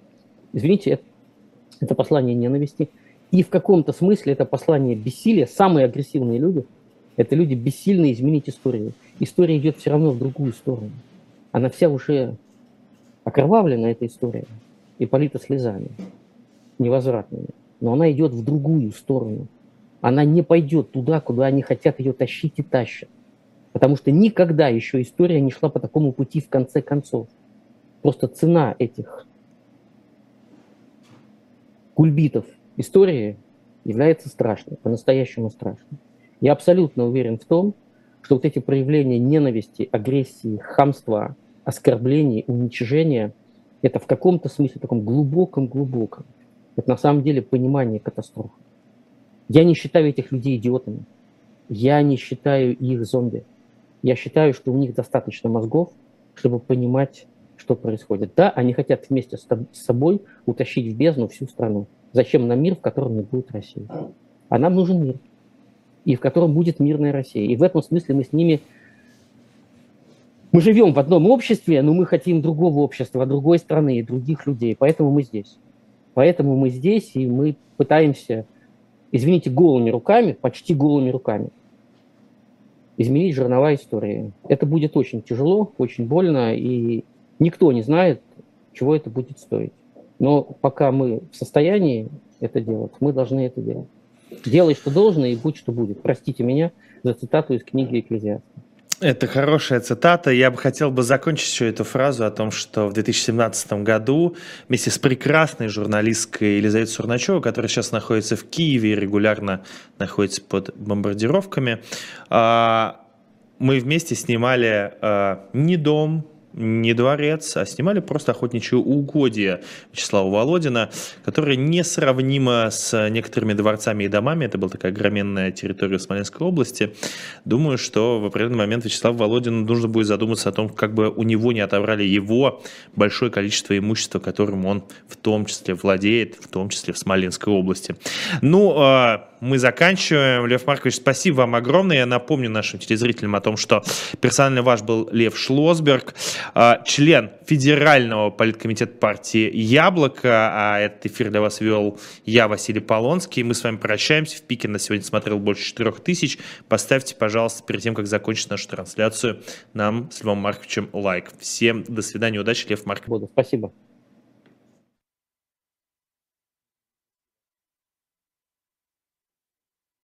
извините, это, это послание ненависти. И в каком-то смысле это послание бессилия. Самые агрессивные люди – это люди бессильные изменить историю. История идет все равно в другую сторону она вся уже окровавлена, эта история, и полита слезами невозвратными. Но она идет в другую сторону. Она не пойдет туда, куда они хотят ее тащить и тащат. Потому что никогда еще история не шла по такому пути в конце концов. Просто цена этих кульбитов истории является страшной, по-настоящему страшной. Я абсолютно уверен в том, что вот эти проявления ненависти, агрессии, хамства, оскорблений, уничижения, это в каком-то смысле таком глубоком-глубоком. Это на самом деле понимание катастрофы. Я не считаю этих людей идиотами. Я не считаю их зомби. Я считаю, что у них достаточно мозгов, чтобы понимать, что происходит. Да, они хотят вместе с собой утащить в бездну всю страну. Зачем нам мир, в котором не будет России? А нам нужен мир. И в котором будет мирная Россия. И в этом смысле мы с ними... Мы живем в одном обществе, но мы хотим другого общества, другой страны, других людей. Поэтому мы здесь. Поэтому мы здесь, и мы пытаемся, извините, голыми руками, почти голыми руками, изменить жернова истории. Это будет очень тяжело, очень больно, и никто не знает, чего это будет стоить. Но пока мы в состоянии это делать, мы должны это делать. Делай, что должно, и будь, что будет. Простите меня за цитату из книги Экклезиаста. Это хорошая цитата. Я бы хотел бы закончить еще эту фразу о том, что в 2017 году вместе с прекрасной журналисткой Елизаветой Сурначевой, которая сейчас находится в Киеве и регулярно находится под бомбардировками, а, мы вместе снимали а, не дом, не дворец, а снимали просто охотничье угодье Вячеслава Володина, которое несравнимо с некоторыми дворцами и домами. Это была такая огроменная территория Смоленской области. Думаю, что в определенный момент Вячеслав Володин нужно будет задуматься о том, как бы у него не отобрали его большое количество имущества, которым он в том числе владеет, в том числе в Смоленской области. Ну, а, мы заканчиваем. Лев Маркович, спасибо вам огромное. Я напомню нашим телезрителям о том, что персонально ваш был Лев Шлосберг, член федерального политкомитета партии «Яблоко». А этот эфир для вас вел я, Василий Полонский. Мы с вами прощаемся. В пике на сегодня смотрел больше 4 тысяч. Поставьте, пожалуйста, перед тем, как закончить нашу трансляцию, нам с Львом Марковичем лайк. Всем до свидания, удачи, Лев Маркович. Спасибо.